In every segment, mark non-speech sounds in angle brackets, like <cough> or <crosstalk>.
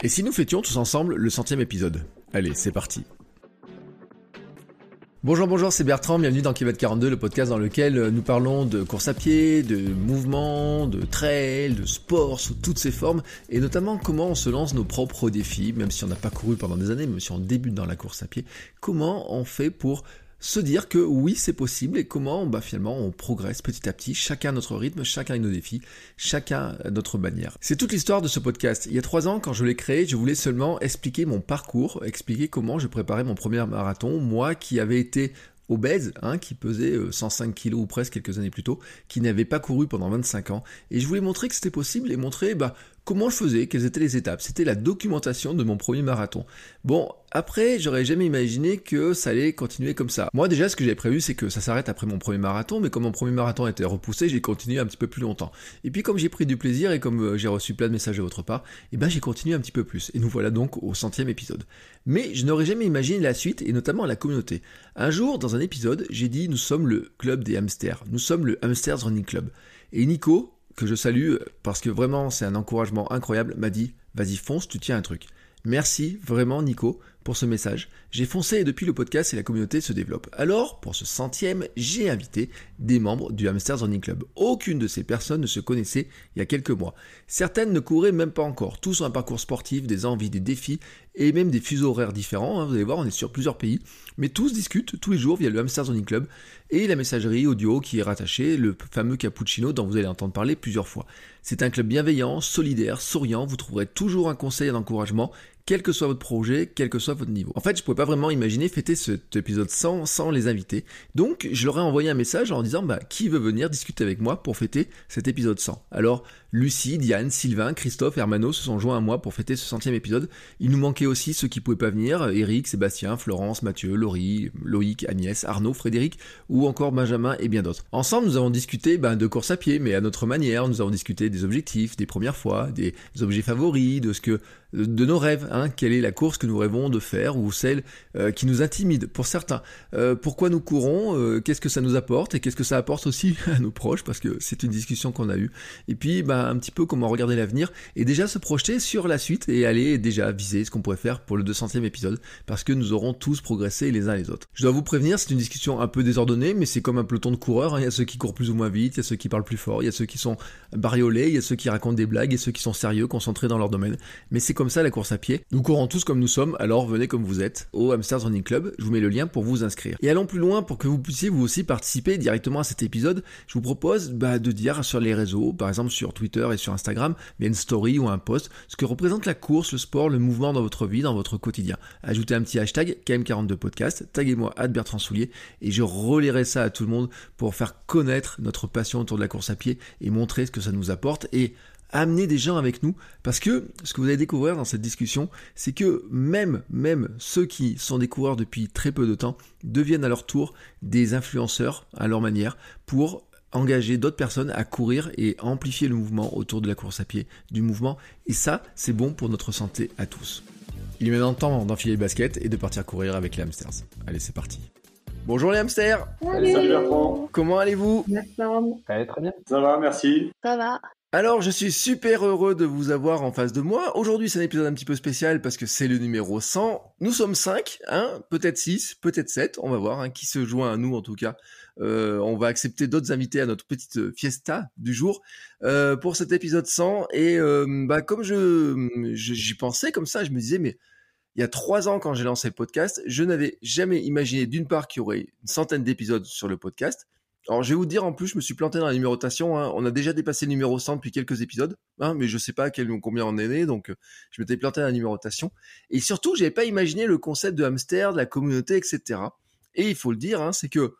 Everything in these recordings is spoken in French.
Et si nous fêtions tous ensemble le centième épisode? Allez, c'est parti. Bonjour, bonjour, c'est Bertrand, bienvenue dans Kilomètre 42, le podcast dans lequel nous parlons de course à pied, de mouvement, de trail, de sport sous toutes ses formes, et notamment comment on se lance nos propres défis, même si on n'a pas couru pendant des années, même si on débute dans la course à pied, comment on fait pour se dire que oui, c'est possible et comment bah, finalement on progresse petit à petit, chacun à notre rythme, chacun avec nos défis, chacun à notre manière. C'est toute l'histoire de ce podcast. Il y a trois ans, quand je l'ai créé, je voulais seulement expliquer mon parcours, expliquer comment je préparais mon premier marathon, moi qui avais été obèse, hein, qui pesait 105 kilos ou presque quelques années plus tôt, qui n'avait pas couru pendant 25 ans. Et je voulais montrer que c'était possible et montrer bah, comment je faisais, quelles étaient les étapes. C'était la documentation de mon premier marathon. Bon, après, j'aurais jamais imaginé que ça allait continuer comme ça. Moi déjà, ce que j'avais prévu, c'est que ça s'arrête après mon premier marathon, mais comme mon premier marathon été repoussé, j'ai continué un petit peu plus longtemps. Et puis comme j'ai pris du plaisir et comme euh, j'ai reçu plein de messages de votre part, eh ben j'ai continué un petit peu plus. Et nous voilà donc au centième épisode. Mais je n'aurais jamais imaginé la suite, et notamment la communauté. Un jour, dans un épisode, j'ai dit nous sommes le club des hamsters. Nous sommes le Hamsters Running Club. Et Nico, que je salue parce que vraiment c'est un encouragement incroyable, m'a dit vas-y fonce, tu tiens un truc. Merci vraiment Nico pour ce message. J'ai foncé et depuis le podcast et la communauté se développe. Alors, pour ce centième, j'ai invité des membres du Hamsters Running Club. Aucune de ces personnes ne se connaissait il y a quelques mois. Certaines ne couraient même pas encore. Tous ont un parcours sportif, des envies, des défis et même des fuseaux horaires différents. Hein. Vous allez voir, on est sur plusieurs pays. Mais tous discutent tous les jours via le Hamsters Running Club et la messagerie audio qui est rattachée, le fameux cappuccino dont vous allez entendre parler plusieurs fois. C'est un club bienveillant, solidaire, souriant. Vous trouverez toujours un conseil un encouragement quel que soit votre projet, quel que soit votre niveau. En fait, je pouvais pas vraiment imaginer fêter cet épisode 100 sans les invités. Donc, je leur ai envoyé un message en disant, bah, qui veut venir discuter avec moi pour fêter cet épisode 100 Alors, Lucie, Diane, Sylvain, Christophe, Hermano se sont joints à moi pour fêter ce centième épisode. Il nous manquait aussi ceux qui pouvaient pas venir, Eric, Sébastien, Florence, Mathieu, Laurie, Loïc, Agnès, Arnaud, Frédéric, ou encore Benjamin et bien d'autres. Ensemble, nous avons discuté ben, de course à pied, mais à notre manière. Nous avons discuté des objectifs, des premières fois, des objets favoris, de ce que de nos rêves, hein, quelle est la course que nous rêvons de faire ou celle euh, qui nous intimide pour certains. Euh, pourquoi nous courons, euh, qu'est-ce que ça nous apporte et qu'est-ce que ça apporte aussi <laughs> à nos proches parce que c'est une discussion qu'on a eue. Et puis ben, un petit peu comment regarder l'avenir et déjà se projeter sur la suite et aller déjà viser ce qu'on pourrait faire pour le 200e épisode parce que nous aurons tous progressé les uns les autres. Je dois vous prévenir, c'est une discussion un peu désordonnée mais c'est comme un peloton de coureurs, hein. il y a ceux qui courent plus ou moins vite, il y a ceux qui parlent plus fort, il y a ceux qui sont bariolés, il y a ceux qui racontent des blagues et ceux qui sont sérieux, concentrés dans leur domaine. Mais c'est comme ça la course à pied. Nous courons tous comme nous sommes, alors venez comme vous êtes au Hamsters Running Club. Je vous mets le lien pour vous inscrire. Et allons plus loin pour que vous puissiez vous aussi participer directement à cet épisode. Je vous propose bah, de dire sur les réseaux, par exemple sur Twitter et sur Instagram, via une story ou un post, ce que représente la course, le sport, le mouvement dans votre vie, dans votre quotidien. Ajoutez un petit hashtag KM42podcast, taguez-moi Bertrand Soulier. Et je relirai ça à tout le monde pour faire connaître notre passion autour de la course à pied et montrer ce que ça nous apporte et amener des gens avec nous. Parce que ce que vous allez découvrir dans cette discussion, c'est que même même ceux qui sont des coureurs depuis très peu de temps deviennent à leur tour des influenceurs à leur manière pour engager d'autres personnes à courir et amplifier le mouvement autour de la course à pied du mouvement et ça, c'est bon pour notre santé à tous. Il est maintenant temps d'enfiler le basket et de partir courir avec les hamsters. Allez, c'est parti. Bonjour les hamsters Salut, Salut Bertrand Comment allez-vous? Très très bien. Ça va, merci. Ça va. Alors, je suis super heureux de vous avoir en face de moi. Aujourd'hui, c'est un épisode un petit peu spécial parce que c'est le numéro 100. Nous sommes 5, hein, peut-être 6, peut-être 7, on va voir hein, qui se joint à nous en tout cas. Euh, on va accepter d'autres invités à notre petite fiesta du jour euh, pour cet épisode 100. Et euh, bah, comme je j'y pensais comme ça, je me disais, mais il y a trois ans quand j'ai lancé le podcast, je n'avais jamais imaginé d'une part qu'il y aurait une centaine d'épisodes sur le podcast alors je vais vous dire en plus, je me suis planté dans la numérotation. Hein. On a déjà dépassé le numéro 100 depuis quelques épisodes, hein, mais je sais pas combien on est né, donc euh, je m'étais planté dans la numérotation. Et surtout, j'avais pas imaginé le concept de hamster, de la communauté, etc. Et il faut le dire, hein, c'est que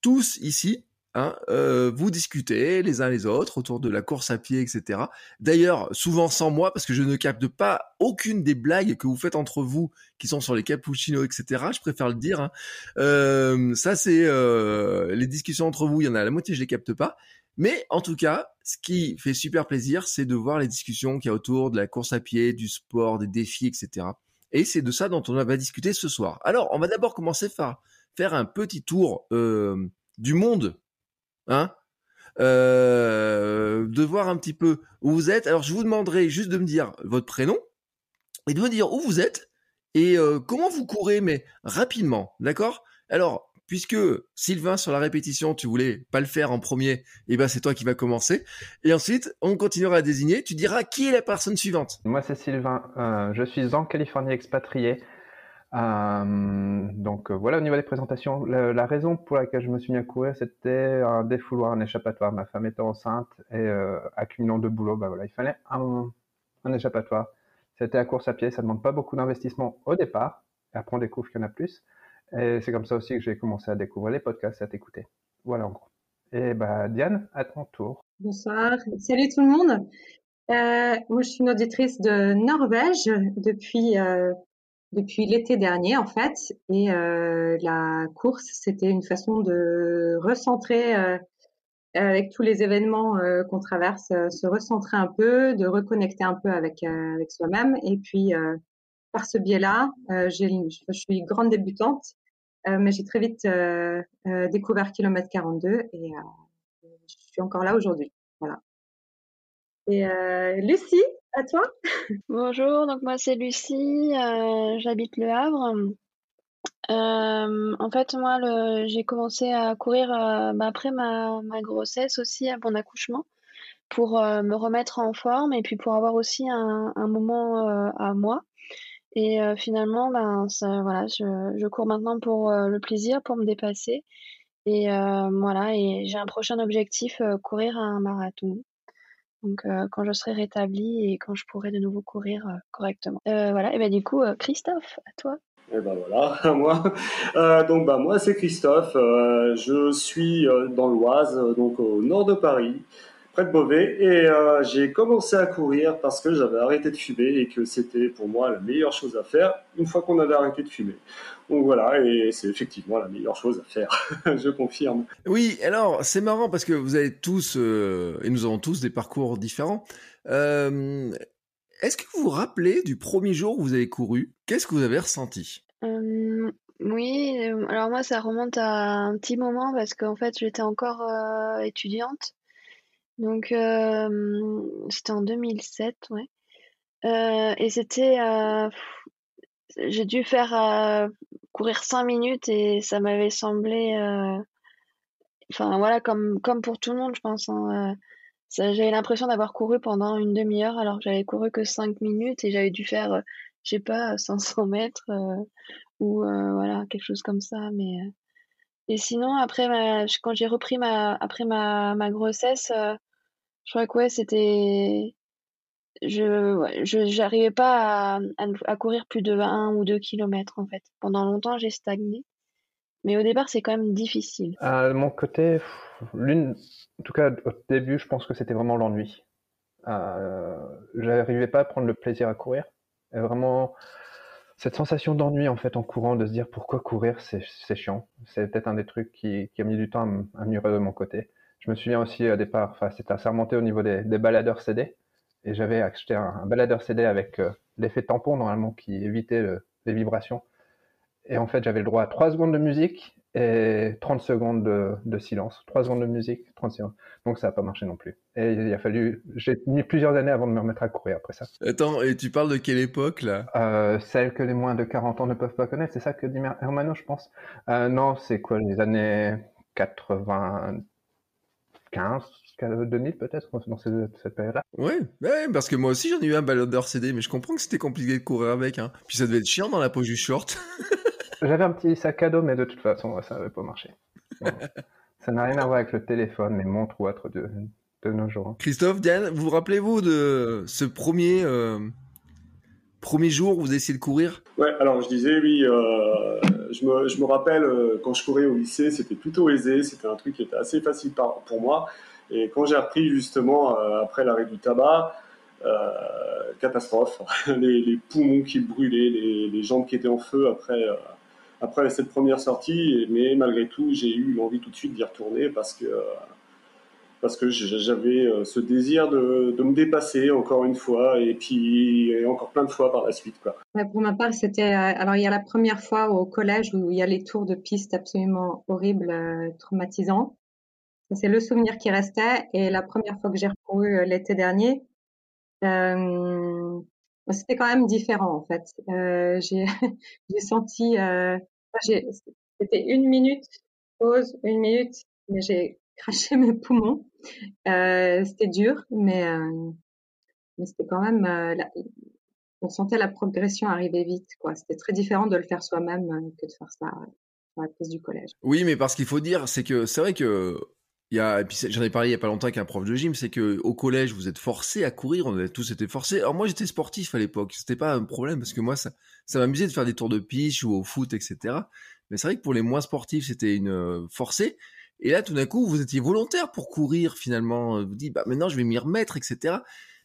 tous ici, Hein, euh, vous discutez les uns les autres autour de la course à pied, etc. D'ailleurs, souvent sans moi, parce que je ne capte pas aucune des blagues que vous faites entre vous qui sont sur les cappuccinos, etc. Je préfère le dire. Hein. Euh, ça, c'est euh, les discussions entre vous. Il y en a la moitié, je les capte pas. Mais en tout cas, ce qui fait super plaisir, c'est de voir les discussions qu'il y a autour de la course à pied, du sport, des défis, etc. Et c'est de ça dont on va discuter ce soir. Alors, on va d'abord commencer par faire un petit tour du monde hein, euh, de voir un petit peu où vous êtes. Alors je vous demanderai juste de me dire votre prénom et de me dire où vous êtes et euh, comment vous courez, mais rapidement, d'accord? Alors, puisque Sylvain sur la répétition, tu voulais pas le faire en premier, et eh ben c'est toi qui vas commencer. Et ensuite, on continuera à désigner. Tu diras qui est la personne suivante. Moi, c'est Sylvain. Euh, je suis en Californie expatrié. Euh, donc euh, voilà au niveau des présentations. La, raison pour laquelle je me suis mis à courir, c'était un défouloir, un échappatoire. Ma femme était enceinte et euh, accumulant de boulot, bah voilà, il fallait un, échappatoire. C'était à course à pied, ça demande pas beaucoup d'investissement au départ. Et après on découvre qu'il y en a plus. Et c'est comme ça aussi que j'ai commencé à découvrir les podcasts et à t'écouter. Voilà en gros. Et bah Diane, à ton tour. Bonsoir, salut tout le monde. Moi, je suis une auditrice de Norvège depuis depuis l'été dernier en fait. Et euh, la course, c'était une façon de recentrer euh, avec tous les événements euh, qu'on traverse, euh, se recentrer un peu, de reconnecter un peu avec avec soi-même. Et puis par ce biais-là, je suis grande débutante, mais j'ai très vite découvert kilomètre 42 et je suis encore là aujourd'hui. Voilà. Et Lucie, à toi. Bonjour, donc moi c'est Lucie, euh, j'habite Le Havre. Euh, en fait, moi, j'ai commencé à courir euh, bah, après ma, grossesse aussi, à mon accouchement, pour me remettre en forme et puis pour avoir aussi un, moment à moi. Et finalement, ben, voilà, je, je, cours maintenant pour le plaisir, pour me dépasser. Et voilà, et j'ai un prochain objectif, courir un marathon. Donc euh, quand je serai rétablie et quand je pourrai de nouveau courir euh, correctement. Euh, voilà, et ben du coup, Christophe, à toi. Et eh ben voilà, <laughs> moi. donc bah moi c'est Christophe. je suis dans l'Oise, donc au nord de Paris près de Beauvais. Et euh, j'ai commencé à courir parce que j'avais arrêté de fumer et que c'était pour moi la meilleure chose à faire une fois qu'on avait arrêté de fumer. Donc voilà, et c'est effectivement la meilleure chose à faire, <laughs> je confirme. Oui, alors c'est marrant parce que vous avez tous, euh, et nous avons tous des parcours différents. Euh, est-ce que vous vous rappelez du premier jour où vous avez couru? Qu'est-ce que vous avez ressenti? Oui, alors moi ça remonte à un petit moment parce qu'en fait j'étais encore étudiante donc, euh, c'était en 2007, ouais. Euh, et c'était, euh, j'ai dû faire courir 5 minutes et ça m'avait semblé, enfin voilà, comme, comme pour tout le monde, je pense. Hein, j'avais l'impression d'avoir couru pendant une demi-heure alors que j'avais couru que 5 minutes et j'avais dû faire, je sais pas, 500 mètres ou voilà, quelque chose comme ça. Mais, et sinon, après, quand j'ai repris ma, après ma, ma grossesse, je crois que ouais, c'était. Je j'arrivais pas à, à, courir plus de 1 ou 2 kilomètres en fait. Pendant longtemps, j'ai stagné. Mais au départ, c'est quand même difficile. À mon côté, l'une, en tout cas au début, je pense que c'était vraiment l'ennui. Euh, j'arrivais pas à prendre le plaisir à courir. Et vraiment, cette sensation d'ennui en fait en courant, de se dire pourquoi courir, c'est chiant. C'est peut-être un des trucs qui, qui, a mis du temps à, à mûrir de mon côté. Je me souviens aussi au départ, enfin, c'était assez remonté au niveau des, des baladeurs CD. Et j'avais acheté un, baladeur CD avec euh, l'effet tampon, normalement, qui évitait les vibrations. Et en fait, j'avais le droit à 3 secondes de musique et 30 secondes de, silence. 3 secondes de musique, 30 secondes. Donc ça n'a pas marché non plus. Et il a fallu. J'ai mis plusieurs années avant de me remettre à courir après ça. Attends, et tu parles de quelle époque là? Euh, Celle que les moins de 40 ans ne peuvent pas connaître, c'est ça que dit Hermano, je pense? Euh, non, c'est quoi, les années 80, 15, 2000 peut-être dans cette, période-là. Ouais, ouais, parce que moi aussi j'en ai eu un baladeur CD, mais je comprends que c'était compliqué de courir avec. Hein. Puis ça devait être chiant dans la poche du short. <laughs> J'avais un petit sac à dos, mais de toute façon ça n'avait pas marché. <laughs> ça n'a rien à voir avec le téléphone, les montres ou autre de, de nos jours. Christophe, Diane, vous vous rappelez-vous de ce premier euh, premier jour où vous essayez de courir? Ouais, alors je disais oui. Euh je, me, je me rappelle quand je courais au lycée, c'était plutôt aisé, c'était un truc qui était assez facile pour moi. Et quand j'ai repris justement après l'arrêt du tabac, catastrophe, <laughs> les, poumons qui brûlaient, les, les, jambes qui étaient en feu après après cette première sortie, mais malgré tout, j'ai eu l'envie tout de suite d'y retourner parce que parce que j'avais euh, ce désir de, me dépasser encore une fois et puis encore plein de fois par la suite. Quoi. pour ma part, c'était euh, alors il y a la première fois au collège où il y a les tours de piste absolument horribles, euh, traumatisants. C'est le souvenir qui restait et la première fois que j'ai recouru l'été dernier, c'était quand même différent en fait. <laughs> J'ai senti, c'était une minute pause, une minute, mais j'ai craché mes poumons. Euh, c'était dur, mais, euh, mais c'était quand même, euh, on sentait la progression arriver vite. Quoi. C'était très différent de le faire soi-même que de faire ça à la place du collège. Oui, mais parce qu'il faut dire, c'est que c'est vrai que j'en ai parlé il y a pas longtemps avec un prof de gym, c'est que au collège vous êtes forcés à courir, on a tous été forcés. Alors moi j'étais sportif à l'époque, c'était pas un problème parce que moi ça, ça m'amusait de faire des tours de pitch ou au foot, etc. Mais c'est vrai que pour les moins sportifs c'était une forcée. Et là tout d'un coup vous étiez volontaire pour courir finalement. Vous dites bah maintenant je vais m'y remettre, etc.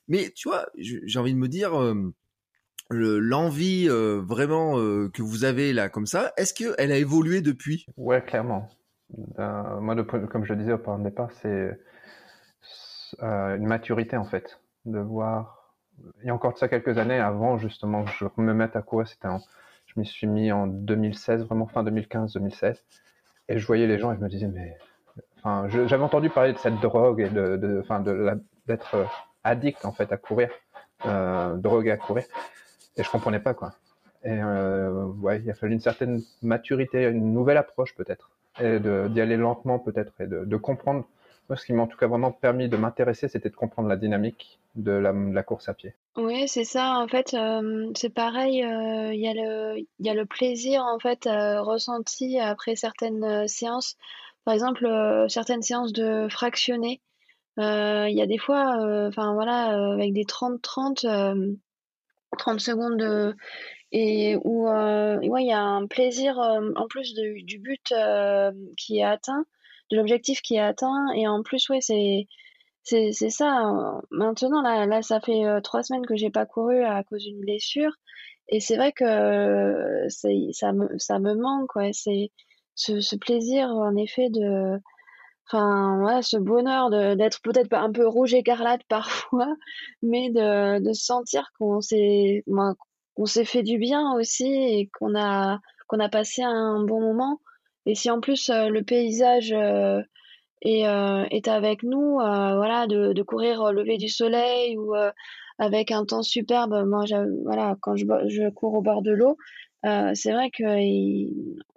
Mais tu vois, j'ai envie de me dire. Euh, l'envie euh, vraiment euh, que vous avez là comme ça, est-ce qu'elle a évolué depuis? Ouais, clairement. Euh, moi, comme je le disais au point de départ, c'est euh, une maturité en fait, de voir. Il y a encore de ça quelques années avant justement que je me mette à courir, c'était je m'y suis mis en 2016, vraiment fin 2015-2016, et je voyais les gens et je me disais mais, enfin, j'avais entendu parler de cette drogue et de, de, enfin, de d'être addict en fait à courir, euh, drogue à courir, et je comprenais pas quoi. Et euh, ouais, il a fallu une certaine maturité, une nouvelle approche peut-être et d'y aller lentement peut-être et de, de, comprendre. Moi, ce qui m'a en tout cas vraiment permis de m'intéresser, c'était de comprendre la dynamique de la, course à pied. Oui, c'est ça. En fait, euh, c'est pareil. Euh, il y, a le, y a le plaisir en fait euh, ressenti après certaines euh, séances. Par exemple, certaines séances de fractionné. Il y a des fois, enfin voilà, avec des 30-30, 30 secondes de, et où euh, il y a un plaisir euh, en plus du but euh, qui est atteint, de l'objectif qui est atteint, et en plus, ouais, c'est c'est ça. Maintenant, là, là, ça fait trois semaines que j'ai pas couru à cause d'une blessure, et c'est vrai que ça me ça me manque, ouais. C'est ce, plaisir, en effet, de enfin ce bonheur d'être peut-être un peu rouge écarlate <laughs> parfois, mais de de sentir qu'on s'est s'est fait du bien aussi et qu'on a qu'on a passé un bon moment. Et si en plus euh, le paysage euh, est, euh, est avec nous, voilà, de, de courir au lever du soleil ou avec un temps superbe. Moi, voilà, quand je, je cours au bord de l'eau, c'est vrai que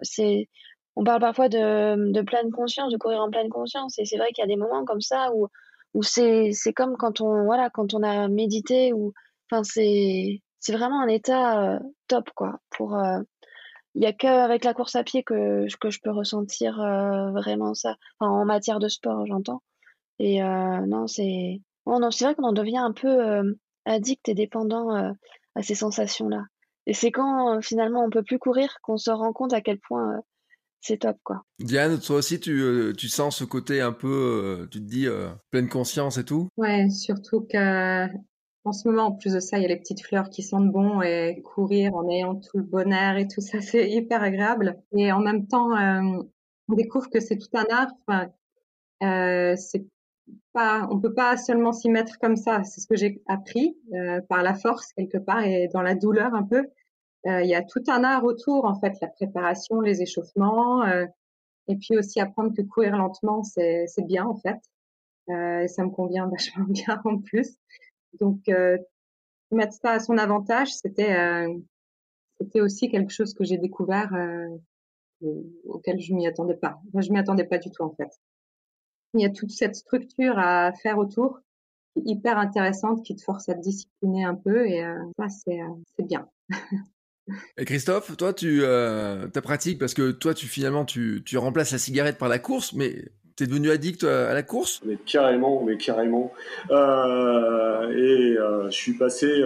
c'est on parle parfois de, de pleine conscience, de courir en pleine conscience, et c'est vrai qu'il y a des moments comme ça où, où c'est, comme quand on, voilà, quand on a médité, ou, enfin, c'est, vraiment un état top quoi pour il y a qu'avec la course à pied que, que je peux ressentir euh, vraiment ça. Enfin, en matière de sport j'entends. Et non c'est oh, non c'est vrai qu'on en devient un peu addict et dépendant à ces sensations là et c'est quand finalement on peut plus courir qu'on se rend compte à quel point c'est top quoi. Diane, toi aussi tu, tu sens ce côté un peu, tu te dis pleine conscience et tout? Ouais, surtout que en ce moment, en plus de ça, il y a les petites fleurs qui sentent bon et courir en ayant tout le bon air et tout ça, <laughs> c'est hyper agréable. Et en même temps, euh, on découvre que c'est tout un art. Enfin, euh, c'est pas, on peut pas seulement s'y mettre comme ça. C'est ce que j'ai appris euh, par la force quelque part et dans la douleur un peu. Euh, il y a tout un art autour, en fait, la préparation, les échauffements, euh, et puis aussi apprendre que courir lentement, c'est bien en fait. Euh, ça me convient <laughs> vachement bien en plus. Donc, euh, mettre ça à son avantage, c'était euh, c'était aussi quelque chose que j'ai découvert euh, auquel je m'y attendais pas. Moi, je m'y attendais pas du tout en fait. Il y a toute cette structure à faire autour, hyper intéressante, qui te force à te discipliner un peu et ça c'est c'est bien. Et Christophe, toi tu euh, ta pratique parce que toi tu finalement tu, tu remplaces la cigarette par la course, mais T'es devenu addict à la course? Mais carrément, mais carrément. Euh, et euh, je suis passé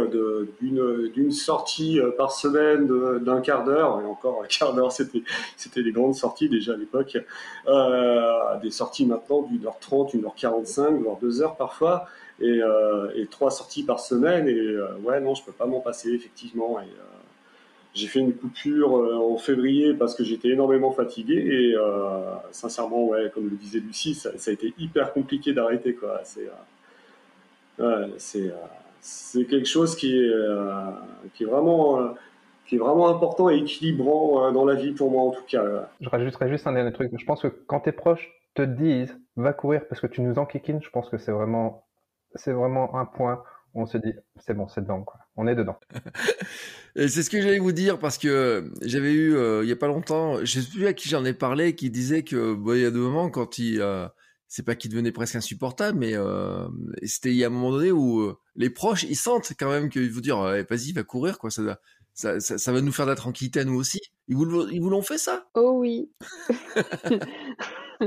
d'une sortie euh, par semaine d'un quart d'heure, et encore un quart d'heure, c'était des grandes sorties déjà à l'époque, à des sorties maintenant d'une heure trente, une heure quarante-cinq, voire deux heures parfois, et, trois sorties par semaine. Et ouais, non, je peux pas m'en passer effectivement. J'ai fait une coupure euh, en février parce que j'étais énormément fatigué et euh, sincèrement, ouais, comme le disait Lucie, ça, a été hyper compliqué d'arrêter. Quoi. C'est, euh, c'est, c'est quelque chose qui est, qui est vraiment qui est vraiment important et équilibrant dans la vie pour moi en tout cas. Je rajouterais juste un dernier truc. Je pense que quand tes proches te disent va courir parce que tu nous enquiquines, je pense que c'est vraiment, c'est vraiment un point on se dit c'est bon, c'est dedans quoi. On est dedans. <laughs> c'est ce que j'allais vous dire parce que j'avais eu euh, il y a pas longtemps, je sais plus à qui j'en ai parlé, qui disait que bah, il y a deux moments quand il euh, c'est pas qu'il devenait presque insupportable, mais euh, c'était il y a un moment donné où les proches ils sentent quand même qu'ils vous dire vas-y va courir quoi, ça, ça, ça, va nous faire de la tranquillité à nous aussi. Ils vous, ils vous l'ont fait ça? Oh oui. <laughs>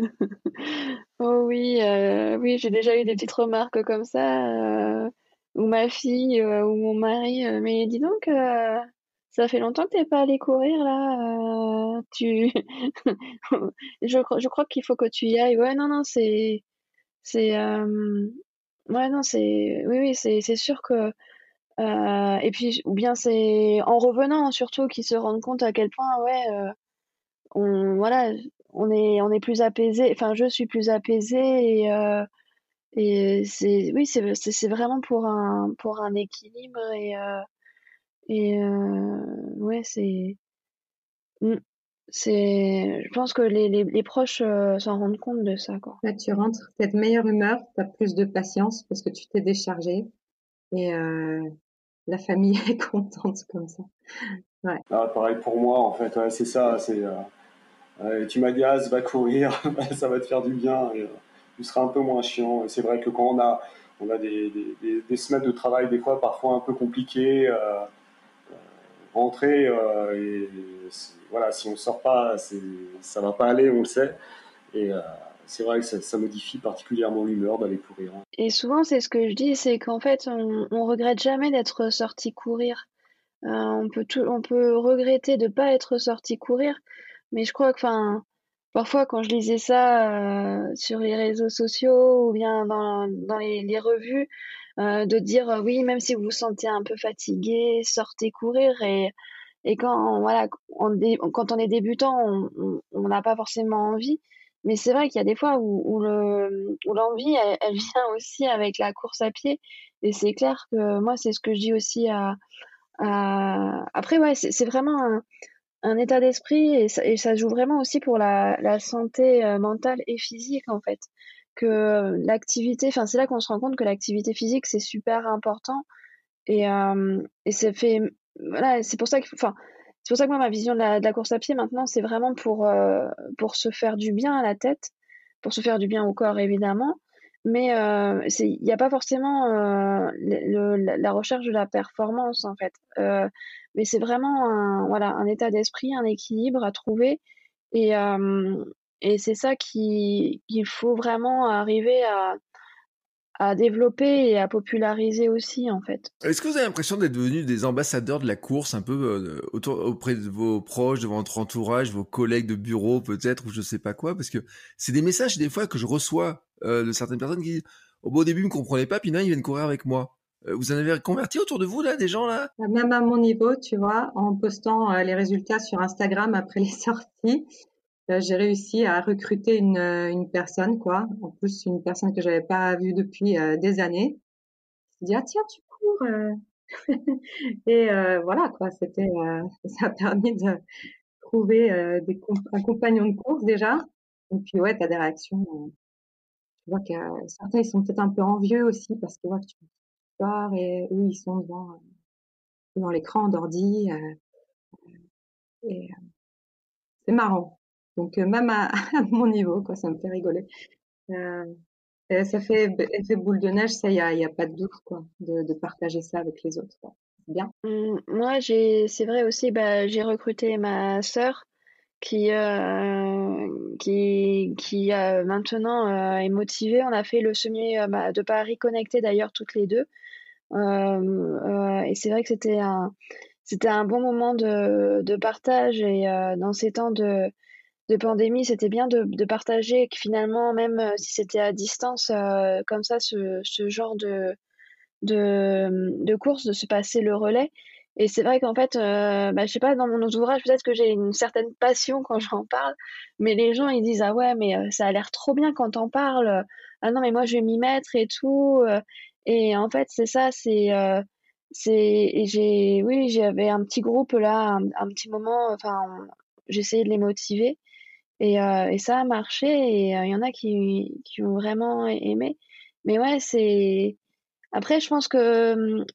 oh oui, oui, j'ai déjà eu des petites remarques comme ça ou ma fille euh, ou mon mari, euh, mais dis donc, euh, ça fait longtemps que t'es pas allé courir là. tu, <laughs> je, je crois qu'il faut que tu y ailles. Ouais, non, non, c'est, c'est, ouais, non, c'est, oui, oui, c'est, c'est sûr que. et puis, ou bien c'est en revenant surtout qu'ils se rendent compte à quel point, ouais, on, voilà, on est, on est plus apaisé. Enfin, je suis plus apaisée et et c'est oui, c'est c'est vraiment pour un pour un équilibre et euh, et euh, ouais, c'est mmh, c'est je pense que les les, les proches euh, s'en rendent compte de ça quoi. Là, tu rentres, tu de meilleure humeur, tu as plus de patience parce que tu t'es déchargé et la famille <laughs> est contente comme ça. Ouais. Ah, pareil pour moi en fait, ouais, c'est ça, c'est tu m'agaces, va courir, <laughs> ça va te faire du bien. Et, tu seras un peu moins chiant. Et c'est vrai que quand on a, on a des, des, semaines de travail, des fois parfois un peu compliquées, euh, euh rentrer, euh, voilà, si on sort pas, ça va pas aller, on le sait. Et c'est vrai que ça, modifie particulièrement l'humeur d'aller courir. Et souvent, c'est ce que je dis, c'est qu'en fait, on, on regrette jamais d'être sorti courir. on peut tout, on peut regretter de pas être sorti courir, mais je crois que, parfois quand je lisais ça euh, sur les réseaux sociaux ou bien dans, dans les, revues, euh, de dire euh, oui, même si vous vous sentez un peu fatigué, sortez courir et et quand voilà, on, quand on est débutant, on n'a pas forcément envie. Mais c'est vrai qu'il y a des fois où, où le où l'envie elle, <laughs> vient aussi avec la course à pied et c'est clair que moi c'est ce que je dis aussi à, après ouais c'est vraiment un état d'esprit et ça, ça, joue vraiment aussi pour la, santé euh, mentale et physique en fait. Que l'activité, enfin c'est là qu'on se rend compte que l'activité physique c'est super important et, euh, et c'est fait, voilà, c'est pour ça que, enfin c'est pour ça que moi ma vision de la, de la course à pied maintenant c'est vraiment pour euh, pour se faire du bien à la tête, pour se faire du bien au corps évidemment, mais euh, il n'y a pas forcément euh, le, la recherche de la performance en fait. Euh, mais c'est vraiment un, voilà, un état d'esprit, un équilibre à trouver. Et, et c'est ça qu'il faut vraiment arriver à, à développer et à populariser aussi en fait. Est-ce que vous avez l'impression d'être devenus des ambassadeurs de la course un peu autour, auprès de vos proches, de votre entourage, vos collègues de bureau peut-être ou je sais pas quoi? Parce que c'est des messages des fois que je reçois euh, de certaines personnes qui au beau début ils me comprenaient pas puis là ils viennent courir avec moi. Euh, vous en avez converti autour de vous, là, des gens, là? Même à mon niveau, tu vois, en postant euh, les résultats sur Instagram après les <laughs> sorties, euh, j'ai réussi à recruter une, une personne, quoi. En plus, une personne que j'avais pas vue depuis des années. Je dit, ah tiens, tu cours. <laughs> Et voilà, quoi. C'était, <laughs> ça a permis de trouver des un compagnon de course déjà. Et puis, ouais, tu as des réactions. Tu vois que certains, ils sont peut-être un peu envieux aussi parce que, ouais, tu et eux, ils sont devant, euh, devant l'écran d'ordi. Euh, et euh, c'est marrant. Donc même <laughs> à, mon niveau, quoi, ça me fait rigoler. ça fait boule de neige, ça, il y a, y a, pas de doute, quoi, de, partager ça avec les autres. Bien. Mmh, moi, j'ai, c'est vrai aussi, bah, j'ai recruté ma sœur qui, euh, qui, qui euh, maintenant euh, est motivée. On a fait le semi bah, de Paris connecté d'ailleurs toutes les deux. et c'est vrai que c'était un, c'était un bon moment de, de partage et dans ces temps de, de pandémie, c'était bien de, de partager que finalement, même si c'était à distance, comme ça, ce, ce genre de, de, de course, de se passer le relais. Et c'est vrai qu'en fait, euh, bah, je sais pas, dans mon ouvrage, peut-être que j'ai une certaine passion quand j'en parle, mais les gens, ils disent, ah ouais, mais euh, ça a l'air trop bien quand t'en parles. Ah non, mais moi, je vais m'y mettre et tout. Euh. Et en fait, c'est ça, c'est, euh, c'est, j'ai, oui, j'avais un petit groupe là, un, petit moment, enfin, j'essayais de les motiver. Et, euh, et ça a marché, et il y en a qui, qui ont vraiment aimé. Mais ouais, c'est, après, je pense que hum,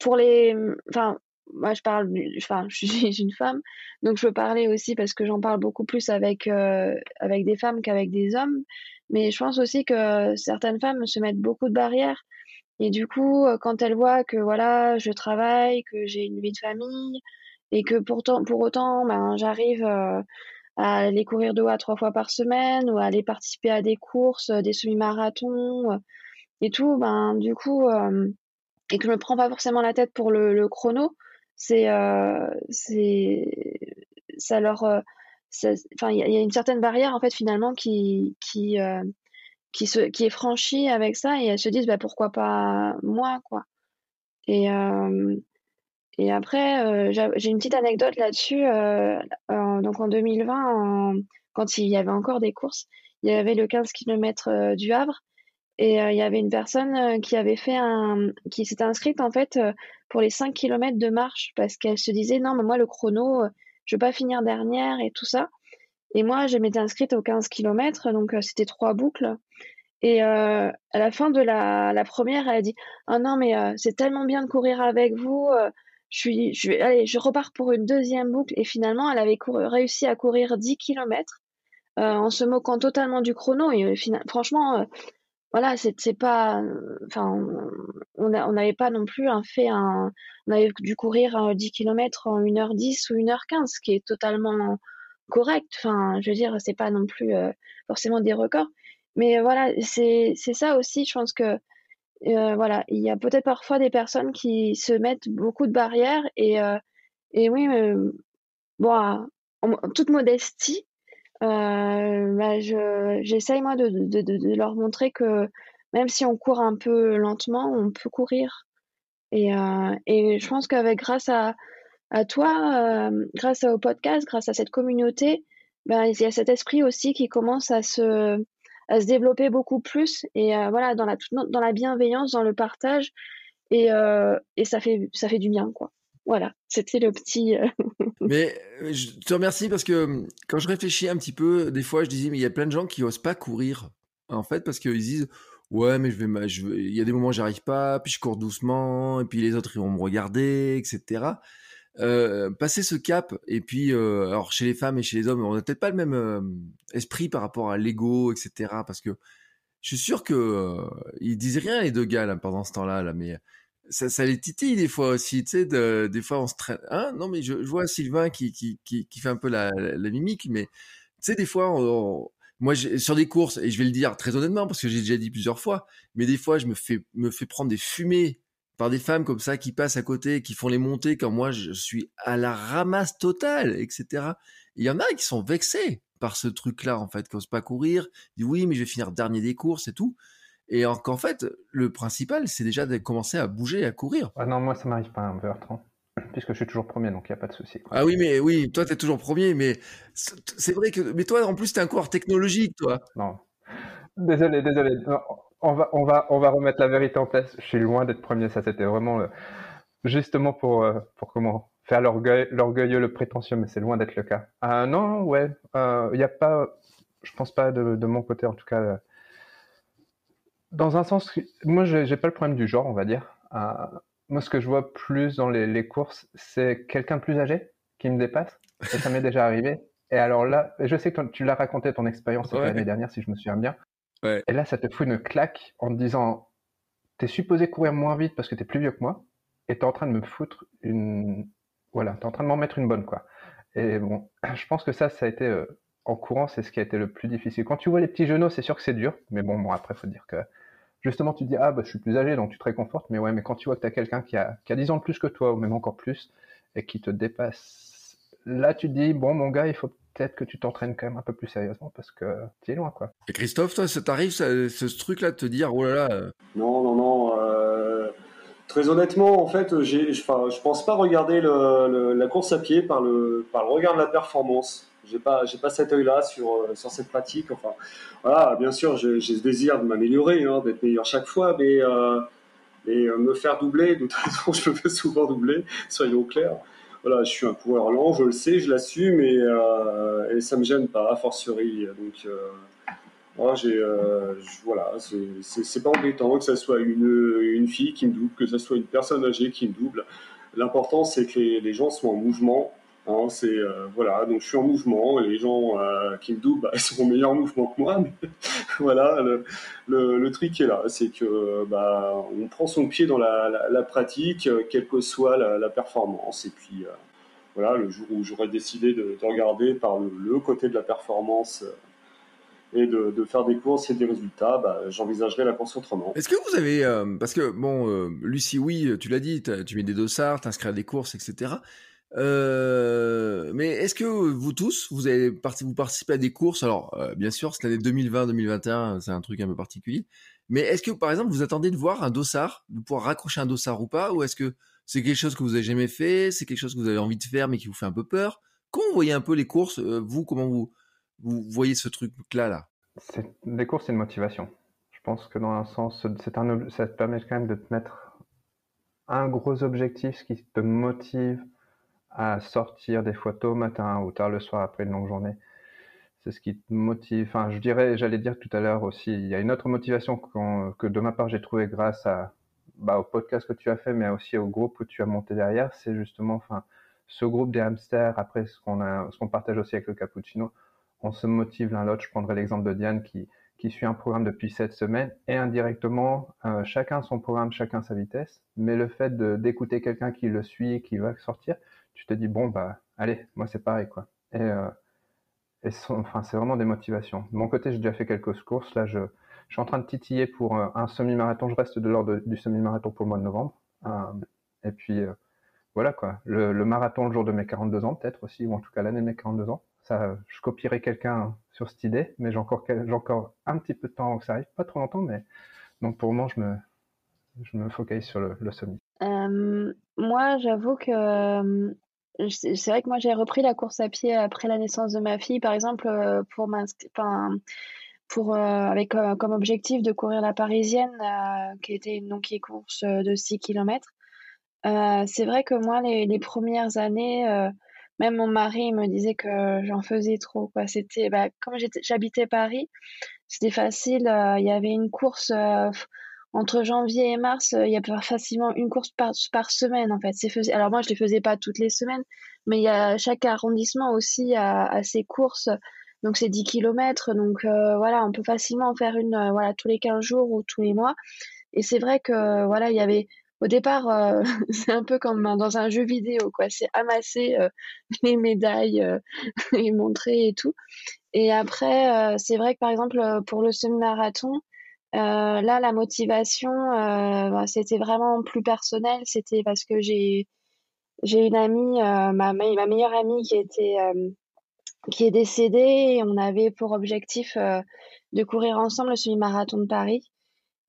pour les, enfin, moi je parle, enfin, <laughs> je suis une femme, donc je peux parler aussi parce que j'en parle beaucoup plus avec, euh, avec des femmes qu'avec des hommes. Mais je pense aussi que certaines femmes se mettent beaucoup de barrières. Et du coup, euh, quand elles voient que voilà, je travaille, que j'ai une vie de famille, et que pourtant, pour autant, ben, j'arrive euh, à aller courir deux à trois fois par semaine, ou à aller participer à des courses, des semi-marathons, et tout, ben, du coup, et que je me prends pas forcément la tête pour le, le chrono, euh, c'est ça leur euh, enfin il y, a une certaine barrière en fait finalement qui qui euh, qui se qui est franchie avec ça et elles se disent bah pourquoi pas moi quoi. Et et après j'ai une petite anecdote là-dessus donc en 2020 quand il y avait encore des courses il y avait le 15 km du Havre et il y avait une personne qui avait fait un, qui s'était inscrite en fait pour les 5 km de marche parce qu'elle se disait non mais moi le chrono, je veux pas finir dernière et tout ça. Et moi je m'étais inscrite aux 15 km donc c'était trois boucles. Et à la fin de la, première, elle a dit ah non mais c'est tellement bien de courir avec vous. je suis, je vais, allez, je repars pour une deuxième boucle. Et finalement, elle avait réussi à courir 10 km en se moquant totalement du chrono. Et franchement, voilà, c'est pas, enfin, on n'avait pas non plus un fait un, on avait dû courir 10 km en 1h10 ou 1h15, ce qui est totalement correct. Enfin, je veux dire, c'est pas non plus euh, forcément des records. Mais voilà, c'est ça aussi, je pense que, euh, voilà, il y a peut-être parfois des personnes qui se mettent beaucoup de barrières et, euh, et oui, bon, en toute modestie, euh, bah, je, j'essaye moi de, de, de, leur montrer que même si on court un peu lentement, on peut courir. Et, euh, et je pense qu'avec grâce à, à toi, euh, grâce au podcast, grâce à cette communauté, ben, il y a cet esprit aussi qui commence à se, à se développer beaucoup plus et euh, voilà dans la dans la bienveillance, dans le partage et, euh, et ça fait ça fait du bien quoi. Voilà, c'était le petit. Euh, <laughs> mais euh, je te remercie parce que hum, quand je réfléchis un petit peu, des fois je disais, mais il y a plein de gens qui osent pas courir, en fait, parce qu'ils disent, ouais, mais je vais, il y a des moments où j'arrive pas, puis je cours doucement, et puis les autres ils vont me regarder, etc. Euh, passer ce cap, et puis, alors chez les femmes et chez les hommes, on n'a peut-être pas le même esprit par rapport à l'ego, etc. Parce que je suis sûr que ils disent rien les deux gars là, pendant ce temps-là, là, mais ça, ça les titille des fois aussi, tu sais, de, des fois on se traîne. Hein non, mais je, je, vois Sylvain qui, qui, qui, qui fait un peu la, la, mimique, mais tu sais, des fois, on, moi, sur des courses, et je vais le dire très honnêtement parce que j'ai déjà dit plusieurs fois, mais des fois, je me fais, me fais prendre des fumées par des femmes comme ça qui passent à côté, qui font les montées quand moi je suis à la ramasse totale, etc. Il y en a qui sont vexés par ce truc-là, en fait, qui n'osent pas courir, disent oui, mais je vais finir dernier des courses et tout. Et qu'en fait, le principal, c'est déjà de commencer à bouger, à courir. Ah non, moi, ça m'arrive pas un heure 30 puisque je suis toujours premier, donc il n'y a pas de souci. Ah oui, mais oui, toi, tu es toujours premier, mais c'est vrai que. Mais toi, en plus, tu es un coureur technologique, toi. Non. Désolé, désolé. on, va, on, va, on va remettre la vérité en place. Je suis loin d'être premier, ça, c'était vraiment euh, justement pour, euh, pour comment faire l'orgueilleux, le prétentieux, mais c'est loin d'être le cas. Ah non, ouais, il euh, n'y a pas. Je pense pas de, de, mon côté, en tout cas dans un sens, moi, j'ai pas le problème du genre, on va dire. Euh, moi, ce que je vois plus dans les, les courses, c'est quelqu'un de plus âgé qui me dépasse. Et ça m'est déjà arrivé. Et alors là, je sais que tu l'as raconté ton expérience l'année dernière, si je me souviens bien. Ouais. Et là, ça te fout une claque en te disant, t'es supposé courir moins vite parce que t'es plus vieux que moi, et t'es en train de me foutre une, voilà, t'es en train de m'en mettre une bonne, quoi. Et bon, <clears throat> je pense que ça, ça a été en courant, c'est ce qui a été le plus difficile. Quand tu vois les petits genoux, c'est sûr que c'est dur, mais bon, bon après, faut dire que justement, tu dis, ah, bah, je suis plus âgé, donc tu te réconfortes, mais ouais, mais quand tu vois que tu as quelqu'un qui a, qui a 10 ans de plus que toi, ou même encore plus, et qui te dépasse, là, tu te dis, bon, mon gars, il faut peut-être que tu t'entraînes quand même un peu plus sérieusement parce que tu es loin, quoi. Et Christophe, toi, ça t'arrive, ce, ce truc-là, de te dire, oh là là. Euh. Non, non, non. Euh, très honnêtement, en fait, j'ai, je, je pense pas regarder le, la course à pied par le, par le regard de la performance. J'ai pas, j'ai pas cet œil-là sur, euh, sur cette pratique. Enfin, voilà, bien sûr, j'ai, ce désir de m'améliorer, hein, d'être meilleur chaque fois, mais, euh, mais me faire doubler, de toute <laughs> façon, je me fais souvent doubler, soyons clairs voilà, je suis un coureur lent, je le sais, je l'assume et, euh, et ça me gêne pas, a fortiori. Donc, euh, moi, j'ai, euh, voilà, c'est pas embêtant que ce soit une, une fille qui me double, que ce soit une personne âgée qui me double. L'important, c'est que les, gens soient en mouvement Hein, c'est euh, voilà, donc je suis en mouvement. Les gens euh, qui me doublent, bah, ils sont en mouvement que moi. Mais <laughs> voilà, le, le, truc est là, c'est que bah, on prend son pied dans la, pratique, quelle que soit la, performance. Et puis euh, voilà, le jour où j'aurais décidé de, regarder par le, côté de la performance et de, faire des courses et des résultats, bah, j'envisagerais la course autrement. Est-ce que vous avez, parce que bon, Lucie, oui, tu l'as dit, tu mets des dossards, t'inscris à des courses, etc. Euh, mais est-ce que vous tous, vous avez vous participez à des courses? Alors, euh, bien sûr, cette année 2020-2021, c'est un truc un peu particulier. Mais est-ce que, par exemple, vous attendez de voir un dossard, de pouvoir raccrocher un dossard ou pas? Ou est-ce que c'est quelque chose que vous avez jamais fait C'est quelque chose que vous avez envie de faire, mais qui vous fait un peu peur? Comment vous voyez un peu les courses euh, Vous, comment vous, vous voyez ce truc-là là, Les courses, c'est une motivation. Je pense que dans un sens, c'est un, ça te permet quand même de te mettre un gros objectif, ce qui te motive à sortir des fois tôt matin ou tard le soir après une longue journée. C'est ce qui te motive. Enfin, je dirais, j'allais dire tout à l'heure aussi, il y a une autre motivation que de ma part j'ai trouvé grâce bah, au podcast que tu as fait, mais aussi au groupe que tu as monté derrière. C'est justement, enfin, ce groupe des hamsters, après ce qu'on partage aussi avec le cappuccino, on se motive l'un l'autre. Je prendrai l'exemple de Diane qui, suit un programme depuis cette semaine et indirectement, euh, chacun son programme, chacun sa vitesse. Mais le fait d'écouter quelqu'un qui le suit qui va sortir, tu te dis, bon, bah, allez, moi c'est pareil, quoi. Et, euh, et enfin, c'est vraiment des motivations. De mon côté, j'ai déjà fait quelques courses. Là, je, je suis en train de titiller pour euh, un semi-marathon. Je reste de l'ordre du semi-marathon pour le mois de novembre. Euh, et puis, euh, voilà, quoi. Le, marathon le jour de mes 42 ans, peut-être aussi, ou en tout cas l'année de mes 42 ans. Ça, je copierai quelqu'un sur cette idée, mais j'ai encore, encore un petit peu de temps avant que ça arrive. Pas trop longtemps, mais donc pour le moment, je me, je me focalise sur le, le semi. moi, j'avoue que c'est vrai que moi j'ai repris la course à pied après la naissance de ma fille, par exemple, euh, pour euh, avec euh, comme objectif de courir la parisienne, qui était une donc course de 6 km. c'est vrai que moi les, les premières années, même mon mari me disait que j'en faisais trop. Bah, comme j'habitais Paris, c'était facile. Il y avait une course entre janvier et mars, euh, il y a facilement une course par, semaine en fait. C'est Alors moi je les faisais pas toutes les semaines, mais il y a chaque arrondissement aussi a, ses courses. Donc c'est 10 km, donc euh, voilà, on peut facilement en faire une euh, voilà tous les 15 jours ou tous les mois. Et c'est vrai que voilà, il y avait au départ <laughs> c'est un peu comme dans un jeu vidéo quoi, c'est amasser <laughs> les médailles <laughs> et montrer et tout. Et après c'est vrai que par exemple pour le semi-marathon, euh, là, la motivation, euh, bah, c'était vraiment plus personnel. C'était parce que j'ai une amie, euh, ma, meilleure amie qui était est décédée on avait pour objectif de courir ensemble le semi-marathon de Paris.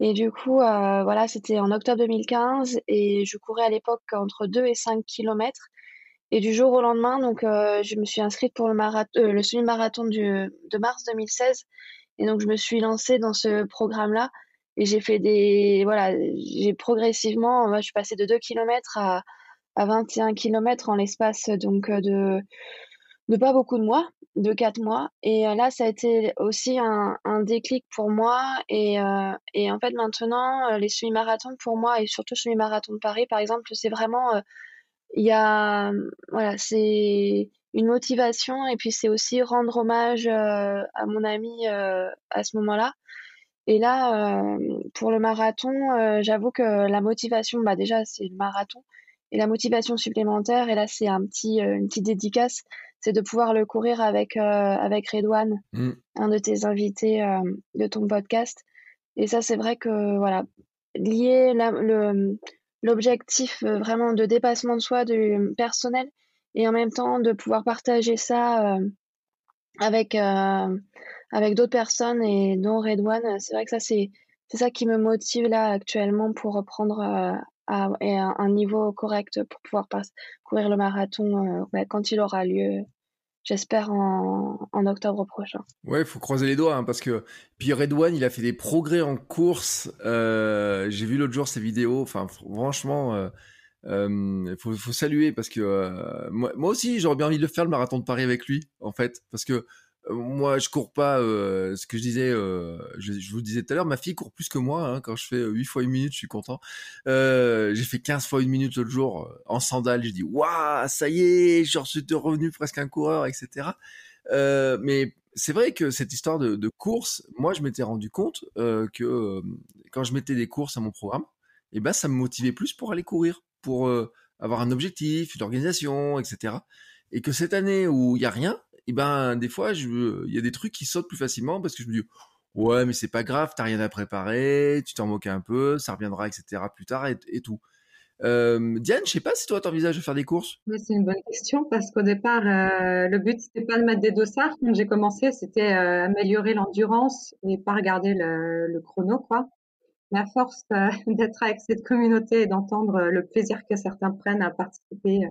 Et du coup, voilà, c'était en octobre 2015 et je courais à l'époque entre 2 et 5 kilomètres. Et du jour au lendemain, donc, je me suis inscrite pour le, le semi-marathon de mars 2016 et donc, je me suis lancée dans ce programme-là et j'ai fait des. Voilà, j'ai progressivement. Je suis passée de 2 km à, à 21 km en l'espace donc de, de pas beaucoup de mois, de 4 mois. Et euh, là, ça a été aussi un, un déclic pour moi. Et, euh, et en fait, maintenant, euh, les semi-marathons pour moi, et surtout semi-marathon de Paris, par exemple, c'est vraiment. Il y a. Voilà, c'est une motivation et puis c'est aussi rendre hommage euh, à mon ami euh, à ce moment-là. Et là, euh, pour le marathon, j'avoue que la motivation, bah déjà, c'est le marathon. et la motivation supplémentaire, et là c'est un petit, une petite dédicace, c'est de pouvoir le courir avec, avec Redouane, mm. un de tes invités de ton podcast. Et ça, c'est vrai que voilà, lier le, l'objectif vraiment de dépassement de soi, du personnel, et en même temps de pouvoir partager ça avec, avec d'autres personnes et dont Redouane, c'est vrai que ça, c'est, c'est ça qui me motive là actuellement pour reprendre à, un niveau correct pour pouvoir courir le marathon quand il aura lieu j'espère en, octobre prochain. Ouais, il faut croiser les doigts hein, parce que puis Redouane, il a fait des progrès en course. Euh, j'ai vu l'autre jour ses vidéos. Enfin, franchement, euh, euh, faut, faut saluer parce que euh, moi, aussi, j'aurais bien envie de faire le marathon de Paris avec lui, en fait, parce que euh, moi, je cours pas. Euh, ce que je disais, euh, je, je, vous disais tout à l'heure, ma fille court plus que moi. Hein, quand je fais 8 fois une minute, je suis content. j'ai fait 15 fois une minute l'autre jour en sandales. J'ai dit, waouh, ça y est, je suis revenu presque un coureur, etc. mais c'est vrai que cette histoire de, de course, moi, je m'étais rendu compte que quand je mettais des courses à mon programme, et eh ben, ça me motivait plus pour aller courir, pour avoir un objectif, une organisation, etc. Et que cette année où il y a rien, et ben des fois, il y a des trucs qui sautent plus facilement parce que je me dis ouais, mais c'est pas grave, t'as rien à préparer, tu t'en moques un peu, ça reviendra, etc. plus tard et, tout. Euh, Diane, je sais pas si toi t'envisages de faire des courses. c'est une bonne question parce qu'au départ, euh, le but c'était pas de mettre des dossards. Quand j'ai commencé, c'était euh, améliorer l'endurance et pas regarder le, chrono, quoi. Mais à force <laughs> d'être avec cette communauté et d'entendre le plaisir que certains prennent à participer